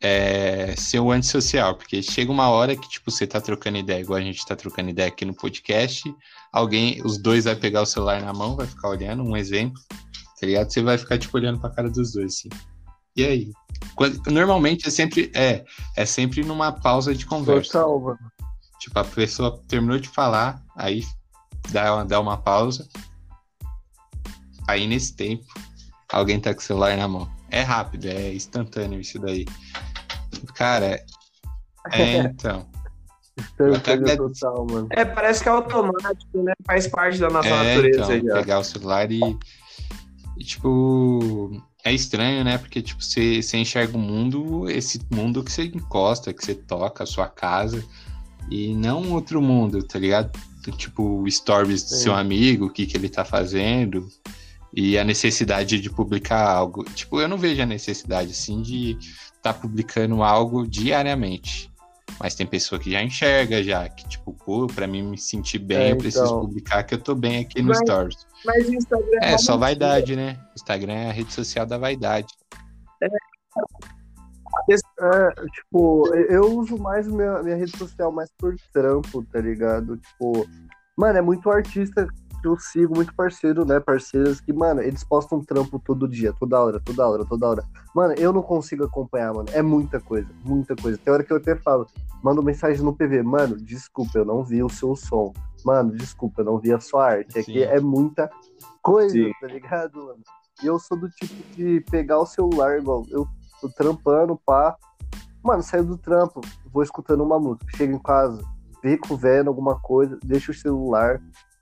é, ser um antissocial, porque chega uma hora que, tipo, você tá trocando ideia, igual a gente tá trocando ideia aqui no podcast, alguém, os dois vai pegar o celular na mão, vai ficar olhando, um exemplo, tá ligado? Você vai ficar, tipo, olhando pra cara dos dois, assim. E aí? Quando- normalmente é sempre, é, é sempre numa pausa de conversa. total, mano. Tipo, a pessoa terminou de falar, aí dá, dá uma pausa. Aí nesse tempo, alguém tá com o celular na mão. É rápido, é instantâneo isso daí. Cara, é <laughs> então. até Instantâneo agra- total, mano. É, parece que é automático, né? Faz parte da nossa É, natureza então, já. pegar o celular e, e, tipo, é estranho, né? Porque, tipo, você, você enxerga o mundo, esse mundo que você encosta, que você toca, a sua casa, e não outro mundo, tá ligado? Tipo, stories do Sim. seu amigo, o que, que ele tá fazendo, e a necessidade de publicar algo. Tipo, eu não vejo a necessidade, assim, de estar publicando algo diariamente. Mas tem pessoa que já enxerga, já, que, tipo, pô, pra mim me sentir bem, É, eu preciso então. publicar que eu tô bem aqui no Mas- Stories. Mas o Instagram É, só uma vaidade, né? Instagram é a rede social da vaidade. É, tipo, eu uso mais minha, minha rede social mais por trampo, tá ligado? Tipo, mano, é muito artista eu sigo, muito parceiro, né? Parceiros que, mano, eles postam trampo todo dia, toda hora, toda hora, toda hora. Mano, eu não consigo acompanhar, mano. É muita coisa, muita coisa. Tem hora que eu até falo, mando mensagem no PV, mano, desculpa, eu não vi o seu som. Mano, desculpa, eu não vi a sua arte. É que é muita coisa, Sim. tá ligado, mano? E eu sou do tipo de pegar o celular, igual, eu tô trampando, pá. Mano, saio do trampo, vou escutando uma música, chego em casa, fico vendo alguma coisa, deixo o celular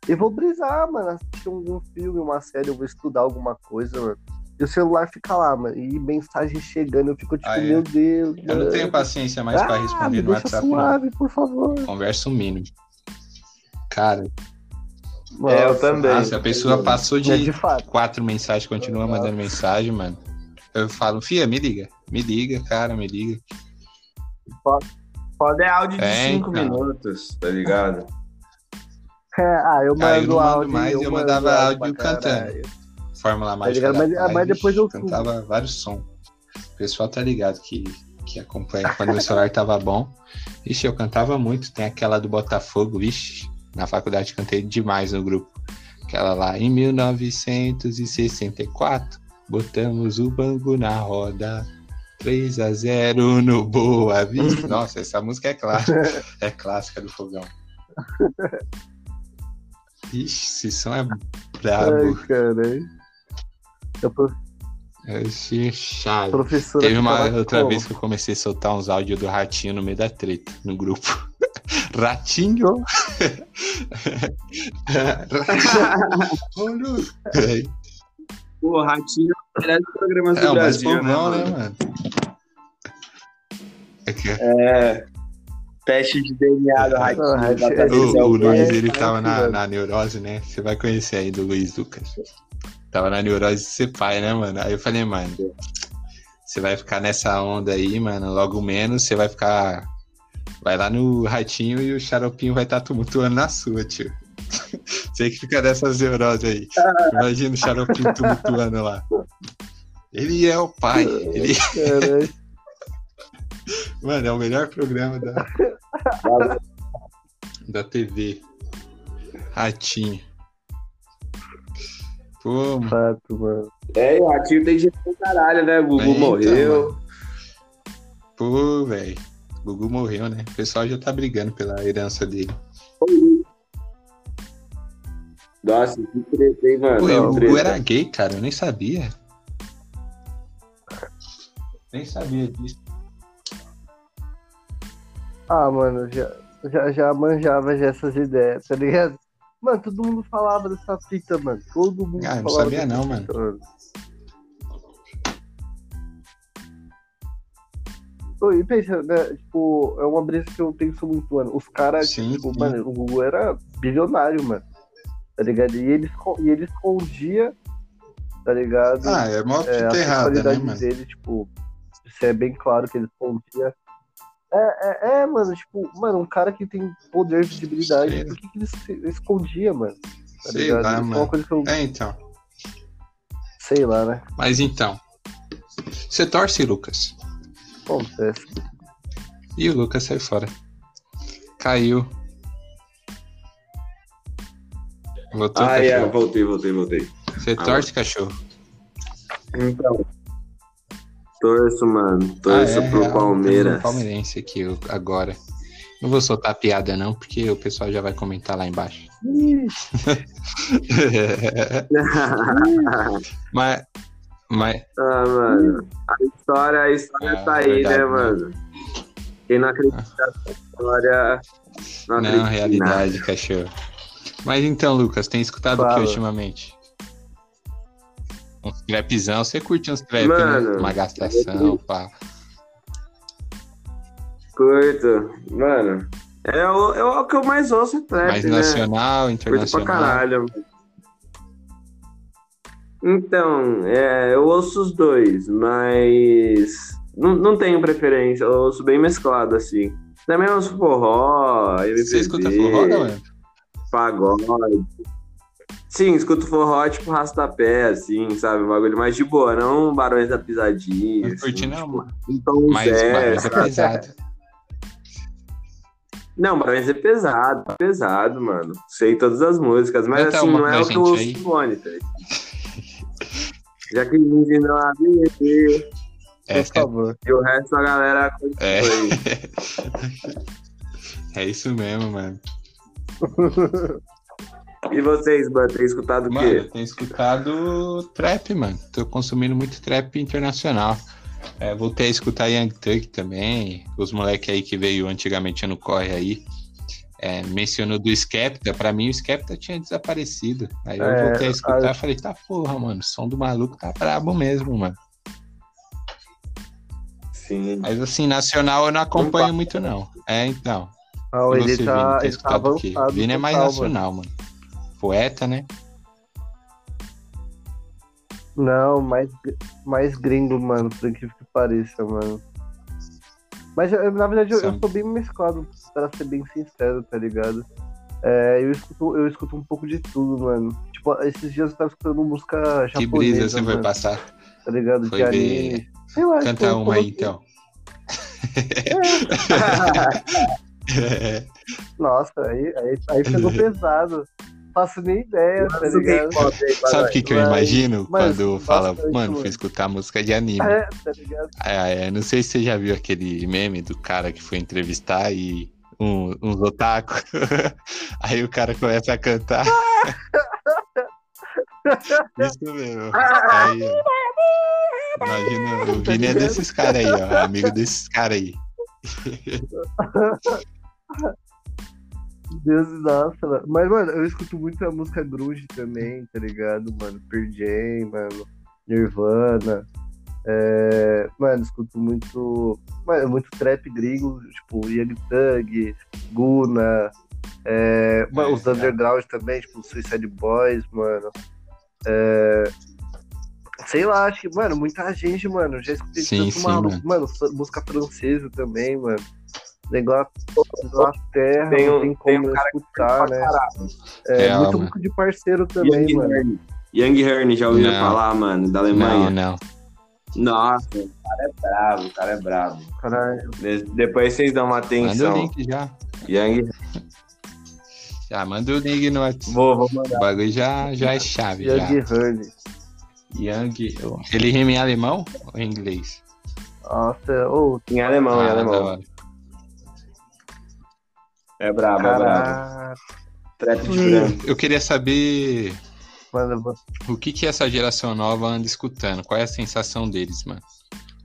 e vou brisar, mano, assistir algum filme, uma série, eu vou estudar alguma coisa, mano. E o celular fica lá, mano, e mensagem chegando, eu fico tipo, Ah, é? meu Deus, Eu não mano. tenho paciência mais pra Ah, responder me no WhatsApp, não. suave, por favor. Conversa o mínimo. Cara, É, eu Nossa, também. se a pessoa passou É de de fato. quatro mensagens, continua Nossa. mandando mensagem, mano. Eu falo, fia, me liga. Me liga, cara, me liga. Pode é áudio de É, 5 então. minutos, tá ligado? É, ah, eu mando Ah, eu áudio. mais, eu mando mandava áudio cantando. Fórmula Mágica ligado? da Mas- Paz, mas depois eu cantava vários sons. O pessoal tá ligado que, que acompanha quando meu celular tava bom. Ixi, eu cantava muito. Tem aquela do Botafogo, vixe. Na faculdade cantei demais no grupo. Aquela lá, em 1964, botamos o bangu na roda. 3 a 0 no Boa Vista. Nossa, essa música é clássica. <laughs> É clássica do fogão. Ixi, esse som é brabo. Ai, cara. A prof- Esse chave. professora. Teve uma outra como? vez que eu comecei a soltar uns áudios do ratinho no meio da treta, no grupo. <laughs> Ratinho? <laughs> É, Pô, Ratinho é um dos melhores programas do é o Brasil, né, povão, né, mano? mano? É que É. Teste de DNA do Ratinho. Pra é- o, o o Luiz, ele tava na, na neurose, né? Você vai conhecer aí do Luiz Lucas. Tava na neurose de ser pai, né, mano? Aí eu falei, mano, você vai ficar nessa onda aí, mano. Logo menos você vai ficar. Vai lá no ratinho e o xaropinho vai estar tumultuando na sua, tio. <laughs> Você que fica nessas neuroses aí. Imagina o xaropinho tumultuando lá. Ele é o pai. Ele... Mano, é o melhor programa da, <laughs> da TV. Ratinho. Pô, mano. Fato, mano. É, o Ratinho tem dinheiro pra caralho, né? O Gugu É, então, morreu. Pô, velho. Gugu morreu, né? O pessoal já tá brigando pela herança dele. Nossa, que treta, hein, mano? Pô, Não, o Gugu treta. era gay, cara. Eu nem sabia. Nem sabia disso. Ah, mano, já, já, já manjava já essas ideias, tá ligado? Mano, todo mundo falava dessa fita, mano. Todo mundo Ah, eu não sabia não, fita, mano. E pensa, né? Tipo, é uma brisa que eu penso muito, mano. Os caras, tipo, sim. mano, o Gugu era bilionário, mano. Tá ligado? E ele, e ele escondia, tá ligado? Ah, é mó é, fita a errada, né, mano? dele, tipo, isso é bem claro que ele escondia. É, é, é, mano, tipo, mano, um cara que tem poder de visibilidade, por que, que ele se- escondia, mano? Tá Sei ligado? lá, é mano. coisa que eu É, então. sei lá, né? Mas então. Você torce, Lucas? Acontece. E o Lucas saiu fora. Caiu. Voltou, Ah, é, cachorro. voltei, voltei, voltei. Você torce, cachorro? Então. Torço, mano. Torço Ah, é, pro real, Palmeiras. palmeirense aqui eu- agora. Não vou soltar piada, não, porque o pessoal já vai comentar lá embaixo. <laughs> mas, mas, ah, mano. A história, a história Ah, tá aí, verdade, né, né? mano? Quem não acredita nessa história. Não, não, em nada. realidade, cachorro. Mas então, Lucas, tem escutado o que Fala. ultimamente? Uns trapzão, você curte uns trap, Mano, né? Uma gastação, pá. Curto. Mano. É o, é o que eu mais ouço é trap, Mais né? nacional, Curto pra internacional. caralho. Então, é, eu ouço os dois, mas não, não tenho preferência, eu ouço bem mesclado, assim. Também ouço forró, MPB, Você escuta forró, galera? pagode. Sim, escuto forró tipo rastapé, assim, sabe? Um bagulho mais de boa, não Barões da Pisadinha. Não curti assim, não, tipo, mano. tom Mas Zé, Barões é pesado. Não, Barões é pesado, pesado, mano. Sei todas as músicas, mas assim, não é o que eu ouço no fone, tá? Já que me ensinou a viver, Por Essa é, favor. e o resto a galera É. <laughs> é isso mesmo, mano. <laughs> E vocês, mano, tem escutado o Mano, eu quê? tenho escutado trap, mano. Tô consumindo muito trap internacional. É, voltei a escutar Young Thug também. Os moleques aí que veio antigamente no Corre aí. É, mencionou do Skepta. Pra mim, o Skepta tinha desaparecido. Aí eu É, voltei a escutar a- e falei, tá porra, mano. O som do maluco tá brabo mesmo, mano. Sim. Mas assim, nacional eu não acompanho muito, não. É, então. Ah, ele tá, tem ele tá escutado o quê? avançado. Vini é mais nacional, mano. Poeta, né? Não, mais, mais gringo, mano, por incrível que pareça, mano. Mas na verdade eu, eu sou bem mesclado, pra ser bem sincero, tá ligado? É, eu, escuto, eu escuto um pouco de tudo, mano. Tipo, esses dias eu tava escutando música japonesa, Que brisa você foi mano, passar. tá ligado? Foi de anime. Sei lá, Canta tipo, uma aí, então. <laughs> <laughs> Nossa, aí, aí, aí pegou <laughs> pesado. Faço nem ideia, tá ligado? Sabe o que, que eu Mas- imagino mas quando fala, bastante, mano, mano. fui escutar música de anime. É, tá ligado? É, é, não sei se você já viu aquele meme do cara que foi entrevistar e um, uns otaku. <laughs> Aí o cara começa a cantar. <laughs> Isso mesmo. Aí, ó. Imagina, o Vini é desses caras aí, ó. Amigo desses caras aí. <laughs> Deus, nossa, mano. Mas, mano, eu escuto muito a música grunge também, tá ligado, mano? Pearl Jam, mano. Nirvana. É... Mano, escuto muito. Mano, muito trap gringo, tipo, Young Thug, Guna. É... Mano, os é. underground também, tipo, Suicide Boys, mano. É... Sei lá, acho que, mano, muita gente, mano. Já escutei Sim, tanto sim, maluco. mano. Mano, música francesa também, mano. Negócio Inglaterra, Tem um- não tem tem um como cara que escutar, né? É, Real, muito de parceiro também, Young mano. Hern. Young Hern, já ouviu Não. falar, mano, da Não, Alemanha? não. Nossa, o cara é bravo, o cara é bravo. Caralho. De- Depois vocês dão uma Manda o atenção. link já. Young <laughs> Já manda o link no WhatsApp. Vou, vou O mandar. bagulho já, já é chave. Já. Young Hurley. Young. Ele rima em alemão ou em inglês? Nossa, ô, Em alemão, em Ah, da alemão. É brabo, é brabo. Trap de branco. Eu queria saber o que, que essa geração nova anda escutando. Qual é a sensação deles, mano?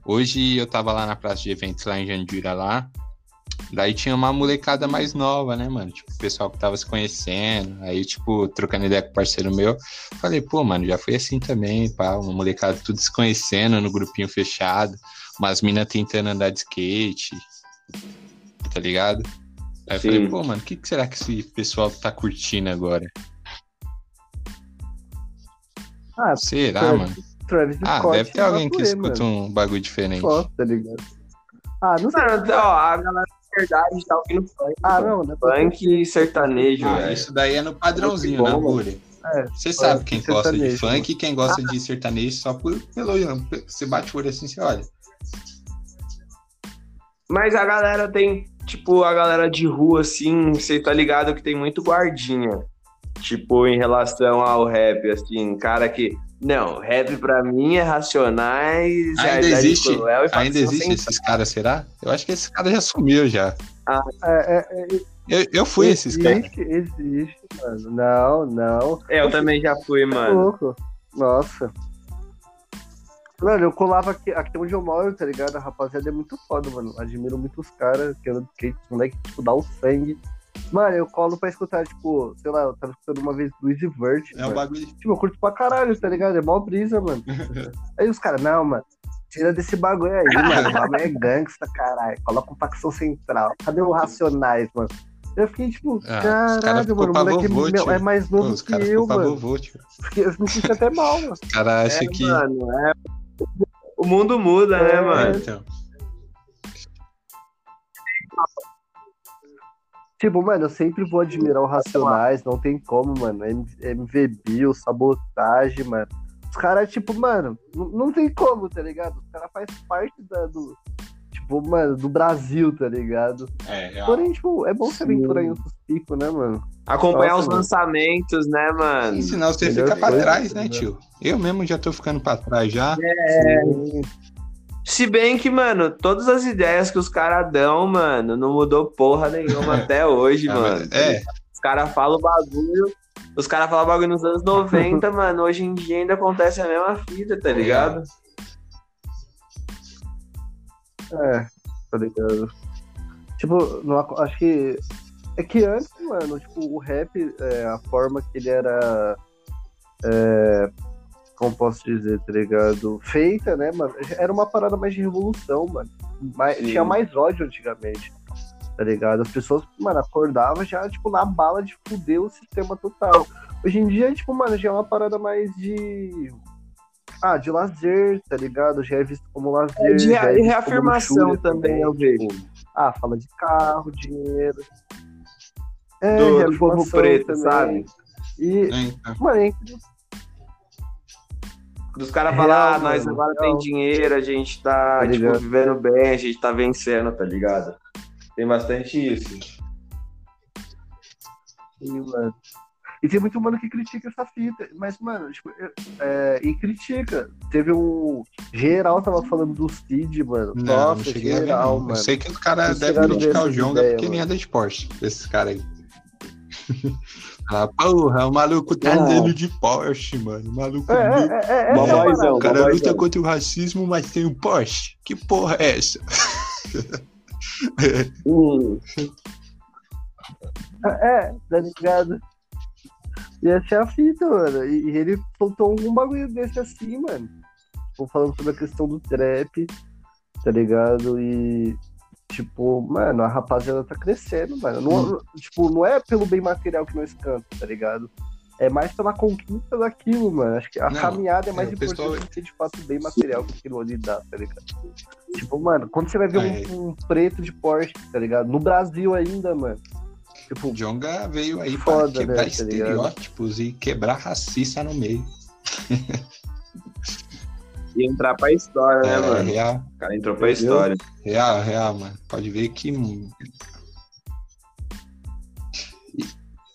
Hoje eu tava lá na praça de eventos lá em Jandira lá. Daí tinha uma molecada mais nova, né, mano? Tipo, o pessoal que tava se conhecendo. Aí, tipo, trocando ideia com o parceiro meu. Falei, pô, mano, já foi assim também, pá. Uma molecada tudo se conhecendo no grupinho fechado. Umas minas tentando andar de skate. Tá ligado? Aí eu falei, pô, mano, o que, que será que esse pessoal tá curtindo agora? Ah, Será, Travis- mano? Travis Ah, Scott deve ter alguém que escuta mano. um bagulho diferente. Tá ligado? Ah, não sei. Mano, ó, a galera de verdade tá ouvindo funk. Ah, não, não é pra- Funk e sertanejo, Ah, velho. isso daí é no padrãozinho, na bom, Guri. É, Você sabe funk quem gosta de funk e quem gosta de sertanejo só por, pelo Você bate o olho assim, você olha. Mas a galera tem, tipo, a galera de rua, assim, você tá ligado que tem muito guardinha. Tipo, em relação ao rap, assim, cara que. Não, rap pra mim é Racionais, Ainda existe, Cruel e ainda existe esses caras, será? Eu acho que esse cara já sumiu já. É, é, é, Eu, eu fui esses caras. existe, existe, mano. Não, não. É, eu também já fui, Tá mano. louco. Nossa. Mano, eu colava aqui, aqui onde eu moro, tá ligado? A rapaziada é muito foda, mano. Admiro muito os caras que os moleque, tipo, dá o sangue. Mano, eu colo pra escutar, tipo, sei lá, eu tava escutando uma vez Luiz e Vert. É um bagulho. Tipo, eu curto pra caralho, tá ligado? É mó brisa, mano. <laughs> Aí os caras, não, mano, tira desse bagulho aí, mano. O bagulho é gangsta, caralho. Coloca um facção central. Cadê o Racionais, mano? Eu fiquei, tipo, Ah, caralho, mano, o moleque vovô, meu, é mais Pô, novo os que eu, mano. vovô. Porque eu me senti até mal, mano. Os caras acham É, que. mano, é. O mundo muda, né, É, Ah, mano? então. Tipo, mano, eu sempre vou admirar o Racionais, não tem como, mano. MVB, o Sabotagem, mano. Os caras, tipo, mano, não tem como, tá ligado? Os caras fazem parte da, do. Tipo, mano, do Brasil, tá ligado? É, real. Porém, tipo, é bom se aventurar em outros picos, né, mano? Acompanhar Nossa, os mano. lançamentos, né, mano? E senão você Melhor fica pra coisa, trás, né, né? tio? Eu mesmo já tô ficando pra trás já. É. Sim. Se bem que, mano, todas as ideias que os caras dão, mano, não mudou porra nenhuma <laughs> até hoje, Ah, mano. É, Os caras falam bagulho. Os caras falam bagulho nos anos 90, <laughs> mano. Hoje em dia ainda acontece a mesma fita, tá ligado? É, tá ligado? Tipo, não ac- acho que. É que antes, mano, tipo, o rap, é, a forma que ele era. É, como posso dizer, tá ligado? Feita, né, mano? Era uma parada mais de revolução, mano. Mais- tinha mais ódio antigamente, tá ligado? As pessoas, mano, acordavam já, tipo, na bala de fuder o sistema total. Hoje em dia, tipo, mano, já é uma parada mais de. Ah, de lazer, tá ligado? Já é visto como lazer. É, de já rea- é reafirmação também, eu vejo. ah, fala de carro, dinheiro. É, Do- do povo preto, sabe? E, é, então. mano, é. Dos caras Real, falar, ah, nós mano, agora real. tem dinheiro, a gente tá, Tá tipo, vivendo bem, a gente tá vencendo, tá ligado? Tem bastante isso. Sim, mano. E tem muito mano que critica essa fita. Mas, mano, tipo, eu- é, e critica. Teve um. Geral tava falando do Cid, mano. Não, Nossa, não cheguei a ver, geral, não. mano. Eu sei que os caras Vocês ver criticar o Jonga porque ele mano. anda de Porsche, esses caras aí. <laughs> ah, porra, o maluco tá andando de Porsche, mano. O maluco É, é, louco. é, é, é, essa parada. O cara luta contra o racismo, mas tem um Porsche. Que porra é essa? <laughs> Hum, É, tá ligado? E essa é a fita, mano. E, e ele soltou um bagulho desse assim, mano. Tipo, falando sobre a questão do trap, tá ligado? E, tipo, mano, a rapaziada tá crescendo, mano. Não, tipo, não é pelo bem material que nós cantamos, tá ligado? É mais pela conquista daquilo, mano. Acho que a Não, caminhada é mais é, o importante pessoal- do que de fato bem material que aquilo ali dá, tá ligado? Tipo, mano, quando você vai ver É. um, um preto de Porsche, tá ligado? No Brasil ainda, mano. Tipo, O Jonga veio aí Foda, pra quebrar né, tá estereótipos e quebrar racista no meio. e entrar pra história, né, É, mano? real, O cara entrou pra Entendeu? história. real, real, mano. Pode ver que.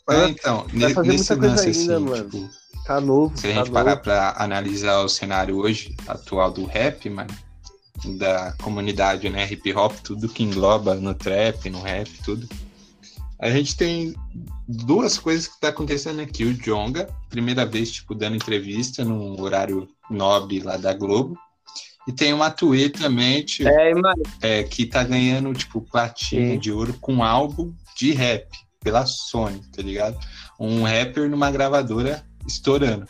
É, então, vai ne- fazer nesse muita coisa lance, ainda, assim, mano. tipo, Tá novo, se a tá gente parar novo. pra analisar o cenário hoje, atual do rap, mano, da comunidade, né, hip hop, tudo que engloba no trap, no rap, tudo. A gente tem duas coisas que tá acontecendo aqui. O Jonga, primeira vez, tipo, dando entrevista num horário nobre lá da Globo. E tem o Matuê também, tipo, É, é, que tá ganhando, tipo, platina Sim. de ouro com álbum de rap pela Sony, tá ligado? Um rapper numa gravadora estourando.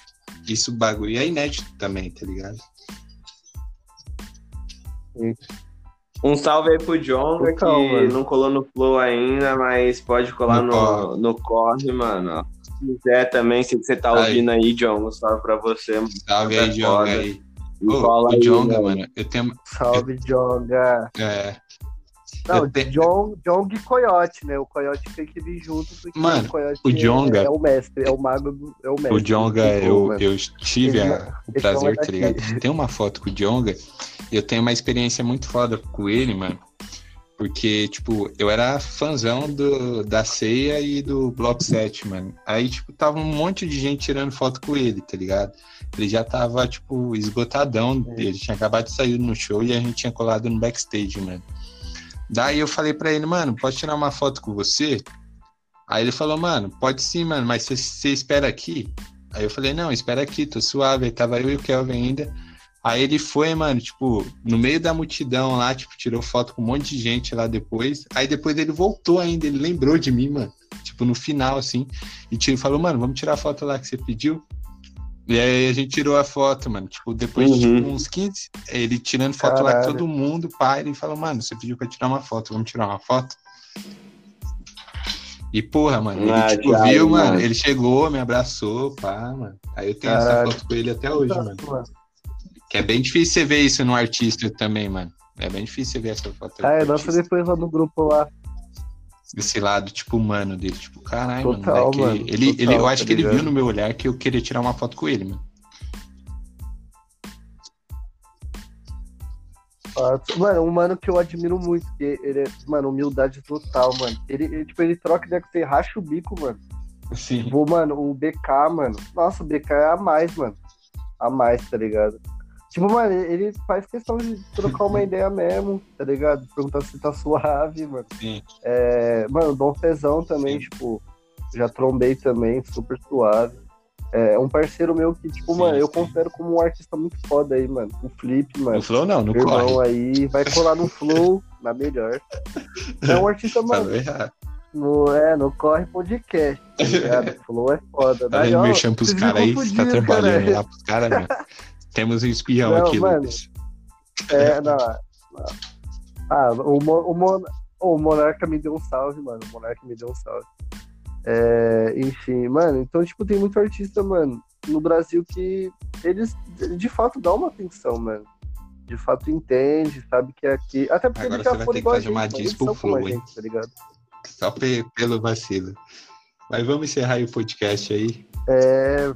Isso bagulho é inédito também, tá ligado? Um salve aí pro Jonga, Total, que mano. não colou no Flow ainda, mas pode colar No no, corre. no corre, mano. Se quiser também, se você tá Aí. ouvindo aí, Jonga, um salve pra você, mano. Salve É aí, Jonga aí. Ô, o aí, Jonga, mano. mano, eu tenho. Salve, Jonga. É, Não, Eu Jong, Jong e Coyote, né? O Coyote tem que vir junto, porque Mano, o Coyote o Jonga- é, é o mestre, é o mago do. É o mestre. o Jonga, tem eu, mano. eu tive a- o ele prazer, tava tá ligado? ter uma foto com o Jonga. Eu tenho uma experiência muito foda com ele, mano. Porque, tipo, eu era fãzão do, da ceia e do Block 7, mano. Aí, tipo, tava um monte de gente tirando foto com ele, tá ligado? Ele já tava, tipo, esgotadão. É. Ele tinha acabado de sair no show e a gente tinha colado no backstage, mano. Daí eu falei pra ele, mano, posso tirar uma foto com você? Aí ele falou, mano, pode sim, mano, mas você, você espera aqui? Aí eu falei, não, espera aqui, tô suave. Aí tava eu e o Kelvin ainda. Aí ele foi, mano, tipo, no meio da multidão lá, tipo, tirou foto com um monte de gente lá depois. Aí depois ele voltou ainda, ele lembrou de mim, mano. Tipo, no final, assim. E tirou, falou, mano, vamos tirar a foto lá que você pediu. E aí a gente tirou a foto, mano. Tipo, depois de Uhum. tipo, uns 15, ele tirando foto lá com Caralho. todo mundo, pai, ele falou, mano, você pediu pra tirar uma foto, vamos tirar uma foto? E porra, mano, ele Ah, tipo, viu, mano. mano, ele chegou, me abraçou, pá, mano. Aí eu tenho essa Caralho. foto com ele até hoje, mano. Mano. Que é bem difícil você ver isso no artista também, mano. É bem difícil você ver essa foto. Ah, é, artista. depois lá no grupo lá. Desse lado, tipo, humano dele. Tipo, caralho, mano. Total, moleque, mano, ele, total, ele, eu tá acho que ele viu no meu olhar que eu queria tirar uma foto com ele, mano. Fato. Mano, um mano que eu admiro muito, que ele é, mano, humildade total, mano. Ele, ele, tipo, ele troca ideia com você, racha o bico, mano. Sim. Tipo, mano, o BK, mano. Nossa, o BK é a mais, mano. A mais, tá ligado? Tipo, mano, ele faz questão de trocar uma <laughs> ideia mesmo, tá ligado? Perguntar se tá suave, mano. Sim. É, mano, o Dom Fezão também, Sim. tipo, já trombei também, super suave. É um parceiro meu que, tipo, Sim, mano, eu sim. considero como um artista muito foda aí, mano. O Flip, mano. No flow não, no irmão corre. aí vai colar no flow, <laughs> na melhor. É um artista, mano, Falou errado. no, é, no Corre Podcast, tá ligado? <laughs> Flow é foda. Tá dando merchan pros caras aí, você tá trabalhando cara. lá pros caras, né? Temos um espião Não, aqui, mano. Lucas. É, não. Ah, o, o, Mon- o Monarca me deu um salve, mano. O Monarca me deu um salve. É, enfim, mano, então, tipo, tem muito artista, mano, no Brasil que eles de fato dão uma atenção, mano. De fato entende, sabe que é aqui. Até porque Agora você vai ter que fazer uma gente, mano, diss eles pro são como a Flow, hein? gente, tá ligado? Só pe- pelo vacilo. Mas vamos encerrar aí o podcast aí. É.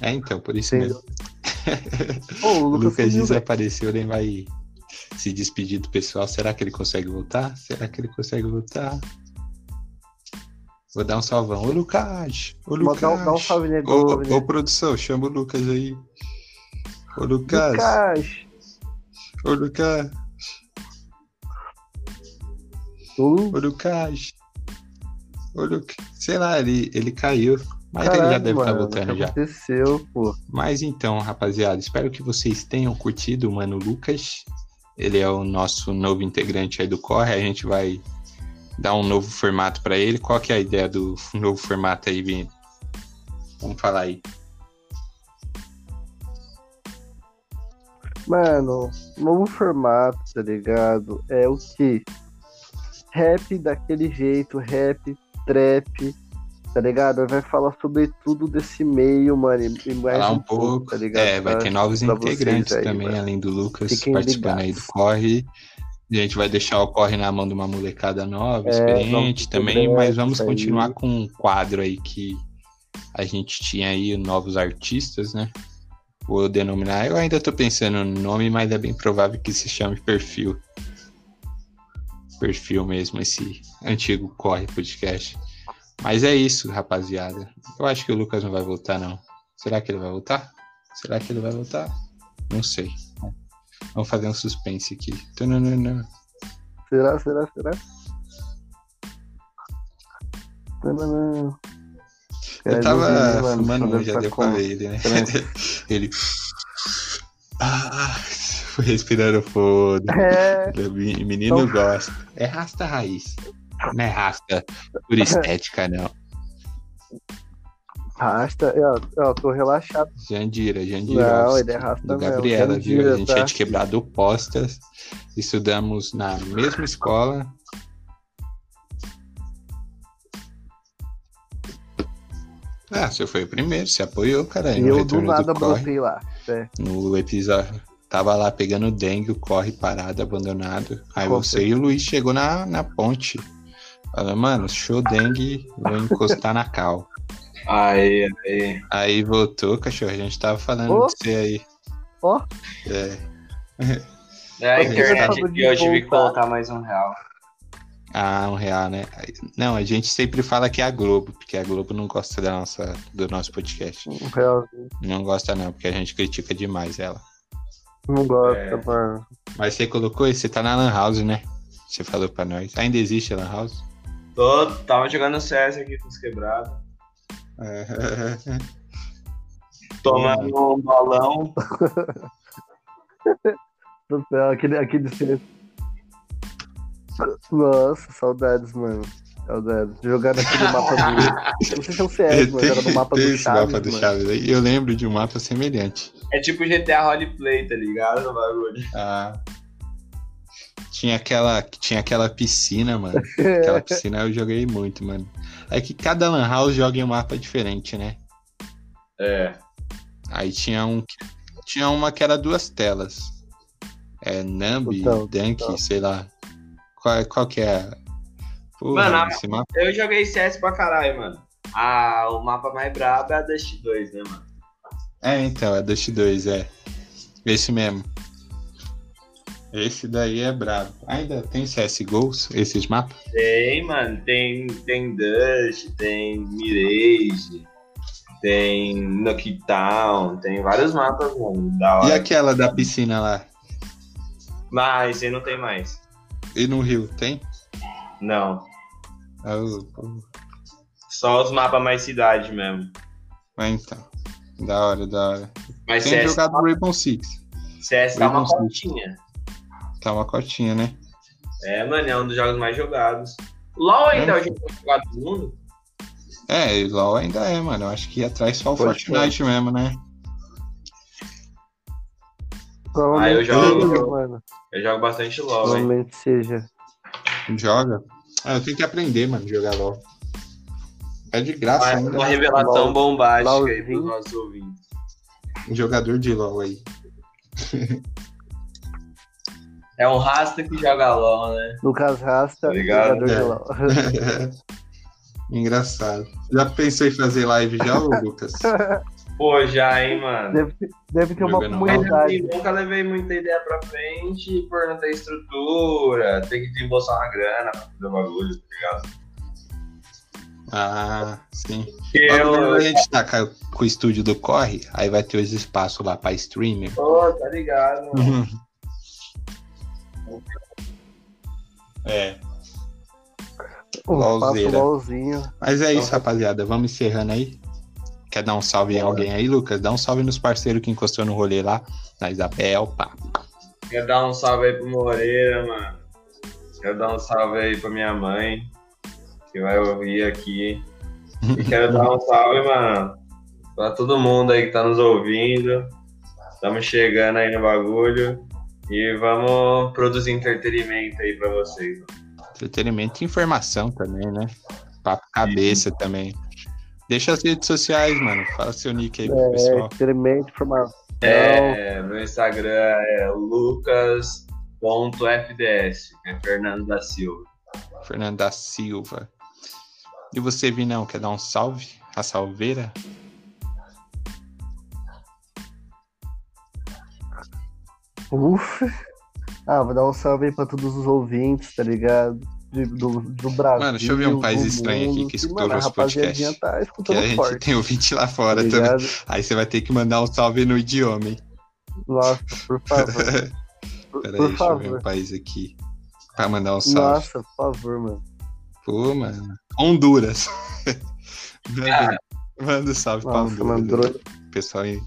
É, então, por isso Sim. mesmo. <laughs> Pô, o Lucas, Lucas sumiu, desapareceu, nem vai se despedir do pessoal. Será que ele consegue voltar? Será que ele consegue voltar? Vou dar um salvão. Ô, Lucas! Ô, Lucas! Dá um- dá um salve nele, Ô, salve ô, produção, chama o Lucas aí. Ô, Lucas! Lucas! Ô, Lucas! Ô, Ô, Lucas! Ô, Lucas! Sei lá, ele, ele caiu. Mas ele já caralho, deve estar mano, voltando já. aconteceu, pô? Mas então, rapaziada, espero que vocês tenham curtido o Mano Lucas. Ele é o nosso novo integrante aí do Corre. A gente vai dar um novo formato para ele. Qual que é a ideia do novo formato aí, Vini? Vamos falar aí. Mano, novo formato, tá ligado? É o que? Rap daquele jeito, rap, trap, tá ligado? Vai falar sobre tudo desse meio, mano, e mais Falar um, um pouco. tá ligado? É, vai Pra- ter novos integrantes aí, também, mano. além do Lucas Fiquem participando aí do ligados. Corre. A gente vai deixar o Corre na mão de uma molecada nova, É, experiente também, mas vamos aí. continuar com um quadro aí que a gente tinha aí, novos artistas, né? Vou denominar, eu ainda tô pensando no nome, mas é bem provável que se chame Perfil. Perfil mesmo, esse antigo Corre Podcast. Mas é isso, rapaziada. Eu acho que o Lucas não vai voltar, não. Será que ele vai voltar? Será que ele vai voltar? Não sei. Vamos fazer um suspense aqui. Tananana. Será, será, será? Tananã. Eu É, tava fumando um, deve já tá deu pra ver ele, né? <laughs> Ele. Ah, foi respirando foda. É, O menino Então- gosta. É rasta raiz. Não é rasta por estética, não. rasta. Eu, eu tô relaxado. Jandira, Jandira. Não, ele é rasta do mesmo. Gabriela, viu? Jandira, A gente tá? é de quebrado postas. Estudamos na mesma escola. Ah, você foi o primeiro, você apoiou, cara. E no eu do nada corre. brotei lá. É. No episódio. Tava lá pegando dengue, o corre parado, abandonado. Aí Com você e o Luiz chegou na, na ponte. Falou, mano, show dengue, vou encostar na cal. Aí, aí. Aí voltou, cachorro, a gente tava falando Ô. de você aí. Ó. É. É a internet aqui, de eu tive que voltar. colocar mais um real. Ah, um real, né? Não, a gente sempre fala que é a Globo, porque a Globo não gosta da nossa, do nosso podcast. Um realzinho. Não gosta não, porque a gente critica demais ela. Não gosta, É. mano. Mas você colocou isso, você tá na Lan House, né? Você falou pra nós. Ainda existe a Lan House? Tô, tava jogando CS aqui com os quebrados. É. Tomando um balão. Do céu, Aquele, aquele Nossa, saudades, mano. Saudades. Jogar naquele <laughs> mapa do. Não sei se é o CS, mas era no mapa Tem do Chaves. mapa do mano. Chaves aí. Eu lembro de um mapa semelhante. É tipo GTA Roleplay, tá ligado? No bagulho. Ah. Tinha aquela, tinha aquela piscina, mano. Aquela piscina eu joguei muito, mano. É que cada Lan House joga em um mapa diferente, né? É. Aí tinha um que- tinha uma que era duas telas. É Nambi, Então, Dunk, então. sei lá. Qual, qual que é? Porra, Mano, esse mapa. Eu joguei CS pra caralho, mano. Ah, o mapa mais brabo é a Dust 2, né, mano? É, então, é Dust 2, é. Esse mesmo. Esse daí é brabo. Ainda tem CSGO, esses mapas? Tem, mano. Tem, tem Dust, tem Mirage, tem Knockdown, tem vários mapas, mano. Da E hora. aquela da piscina lá? Mas aí não tem mais. E no Rio, tem? Não. Ah, Só os mapas mais cidade mesmo. Ah, então. Da hora, da hora. Mas Tem CS, jogado Rainbow Six. CS tá uma Rainbow Six. cotinha. Tá uma cotinha, né? É, mano, é um dos jogos mais jogados. LOL ainda é o jogo mais jogado do mundo? É, e LOL ainda é, mano. Eu acho que atrás só o Pode Fortnite mesmo, né? Ah, eu jogo- seja, mano. Eu jogo bastante LOL, hein? Provavelmente seja. Joga. Ah, eu tenho que aprender, mano, jogar LOL. É de graça ainda. uma revelação LOL. bombástica aí LOLzinho. pros nossos ouvintes. Um jogador de LOL aí. <laughs> É um rasta que joga LOL, né? Lucas Rasta, Tá ligado? jogador de. LOL. <laughs> Engraçado. Já pensou em fazer live já, ô Lucas? <laughs> Pô, já, hein, mano. Deve, ter- deve ter uma Jogando comunidade. assim, nunca levei muita ideia pra frente por não ter estrutura, ter que desembolsar uma grana pra fazer o bagulho, tá ligado? Ah, sim. Logo eu, a gente tá com com o estúdio do Corre, aí vai ter os espaços lá pra streamer. Pô, tá ligado, mano. É. LOLzeira. LOLzinho. Mas é isso, rapaziada. Vamos encerrando aí. Quer dar um salve em alguém aí, Lucas? Dá um salve nos parceiros que encostou no rolê lá. Na Isabel, pá. Quero dar um salve aí pro Moreira, mano. Quero dar um salve aí pra minha mãe, que vai ouvir aqui. E quero <laughs> dar um salve, mano, pra todo mundo aí que tá nos ouvindo. Estamos chegando aí no bagulho. E vamos produzir entretenimento aí pra vocês. Entretenimento e informação também, né? Papo cabeça também. Deixa as redes sociais, mano. Fala seu nick aí pro É, pessoal. experimento informação. É, meu Instagram é lucas.fds, é Fernando da Silva. Fernando da Silva. E você, Vinão, quer dar um salve? A salveira? Ufa. Ah, vou dar um salve aí pra todos os ouvintes, tá ligado? de- do, do Brasil. Mano, deixa eu ver um país estranho aqui que escutou a nosso podcast. Tá Que a gente forte, tem ouvinte lá tá fora também. ligado? Aí você vai ter que mandar um salve no idioma, hein? Nossa, por favor. <laughs> Por, Peraí, por deixa eu ver favor. um país aqui. Pra mandar um salve. Nossa, por favor, mano. Pô, mano. Honduras. <laughs> manda, manda um salve pra Nossa, mano, Honduras. dro- O pessoal em,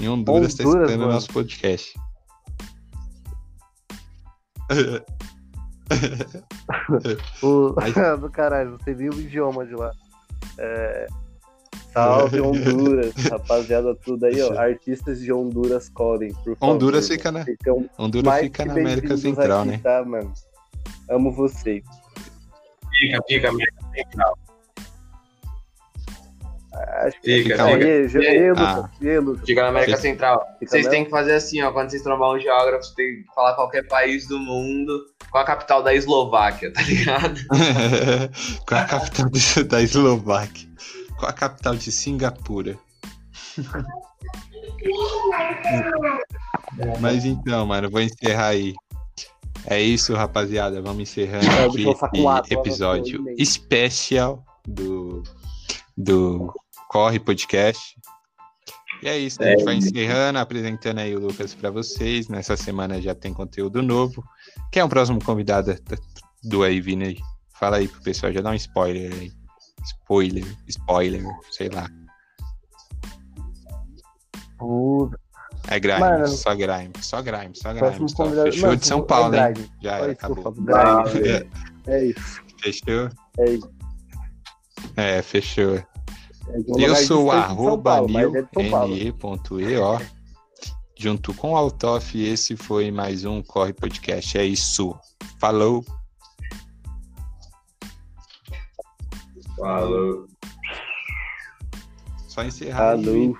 em Honduras, tá Honduras, escutando o nosso podcast. O... <laughs> <laughs> Do caralho, não sei nem o idioma de lá. É... Salve <laughs> Honduras, rapaziada, tudo aí, ó. Artistas de Honduras colhem, por favor. Honduras fica na- Ficam Honduras mais fica que na América Central, aqui, né? Tá, mano? Amo vocês. Fica, fica, América Central. Acho que Fica, Fica aí, aí, Ah. Lucas? Fica na América Fica- Central. Fica Vocês têm que fazer assim, ó. Quando vocês trombar um geógrafo, você tem que falar qualquer país do mundo com a capital da Eslováquia, tá ligado? <laughs> Qual a capital da Eslováquia? Qual a capital de Singapura? <laughs> Mas então, mano, vou encerrar aí. É isso, rapaziada. Vamos encerrando É, aqui com esse episódio vou especial do, do Corre Podcast. E é isso, a gente vai encerrando, apresentando aí o Lucas para vocês. Nessa semana já tem conteúdo novo. Quem é o próximo convidado do aí, Vini? aí? Fala aí pro pessoal, já dá um spoiler aí. Spoiler, spoiler, sei lá. Puta, É Grime, Mano, só Grime, só Grime, só Grime. Só. convidado. Fechou Mano, de São é Paulo, hein? Grime. Já era, acabou. Grime. É isso, Fechou? é isso. É, fechou. É Eu sou arroba mas é. Junto com o Altoff, esse foi mais um Corre Podcast. É isso. Falou. Falou. Só encerrar. Falou.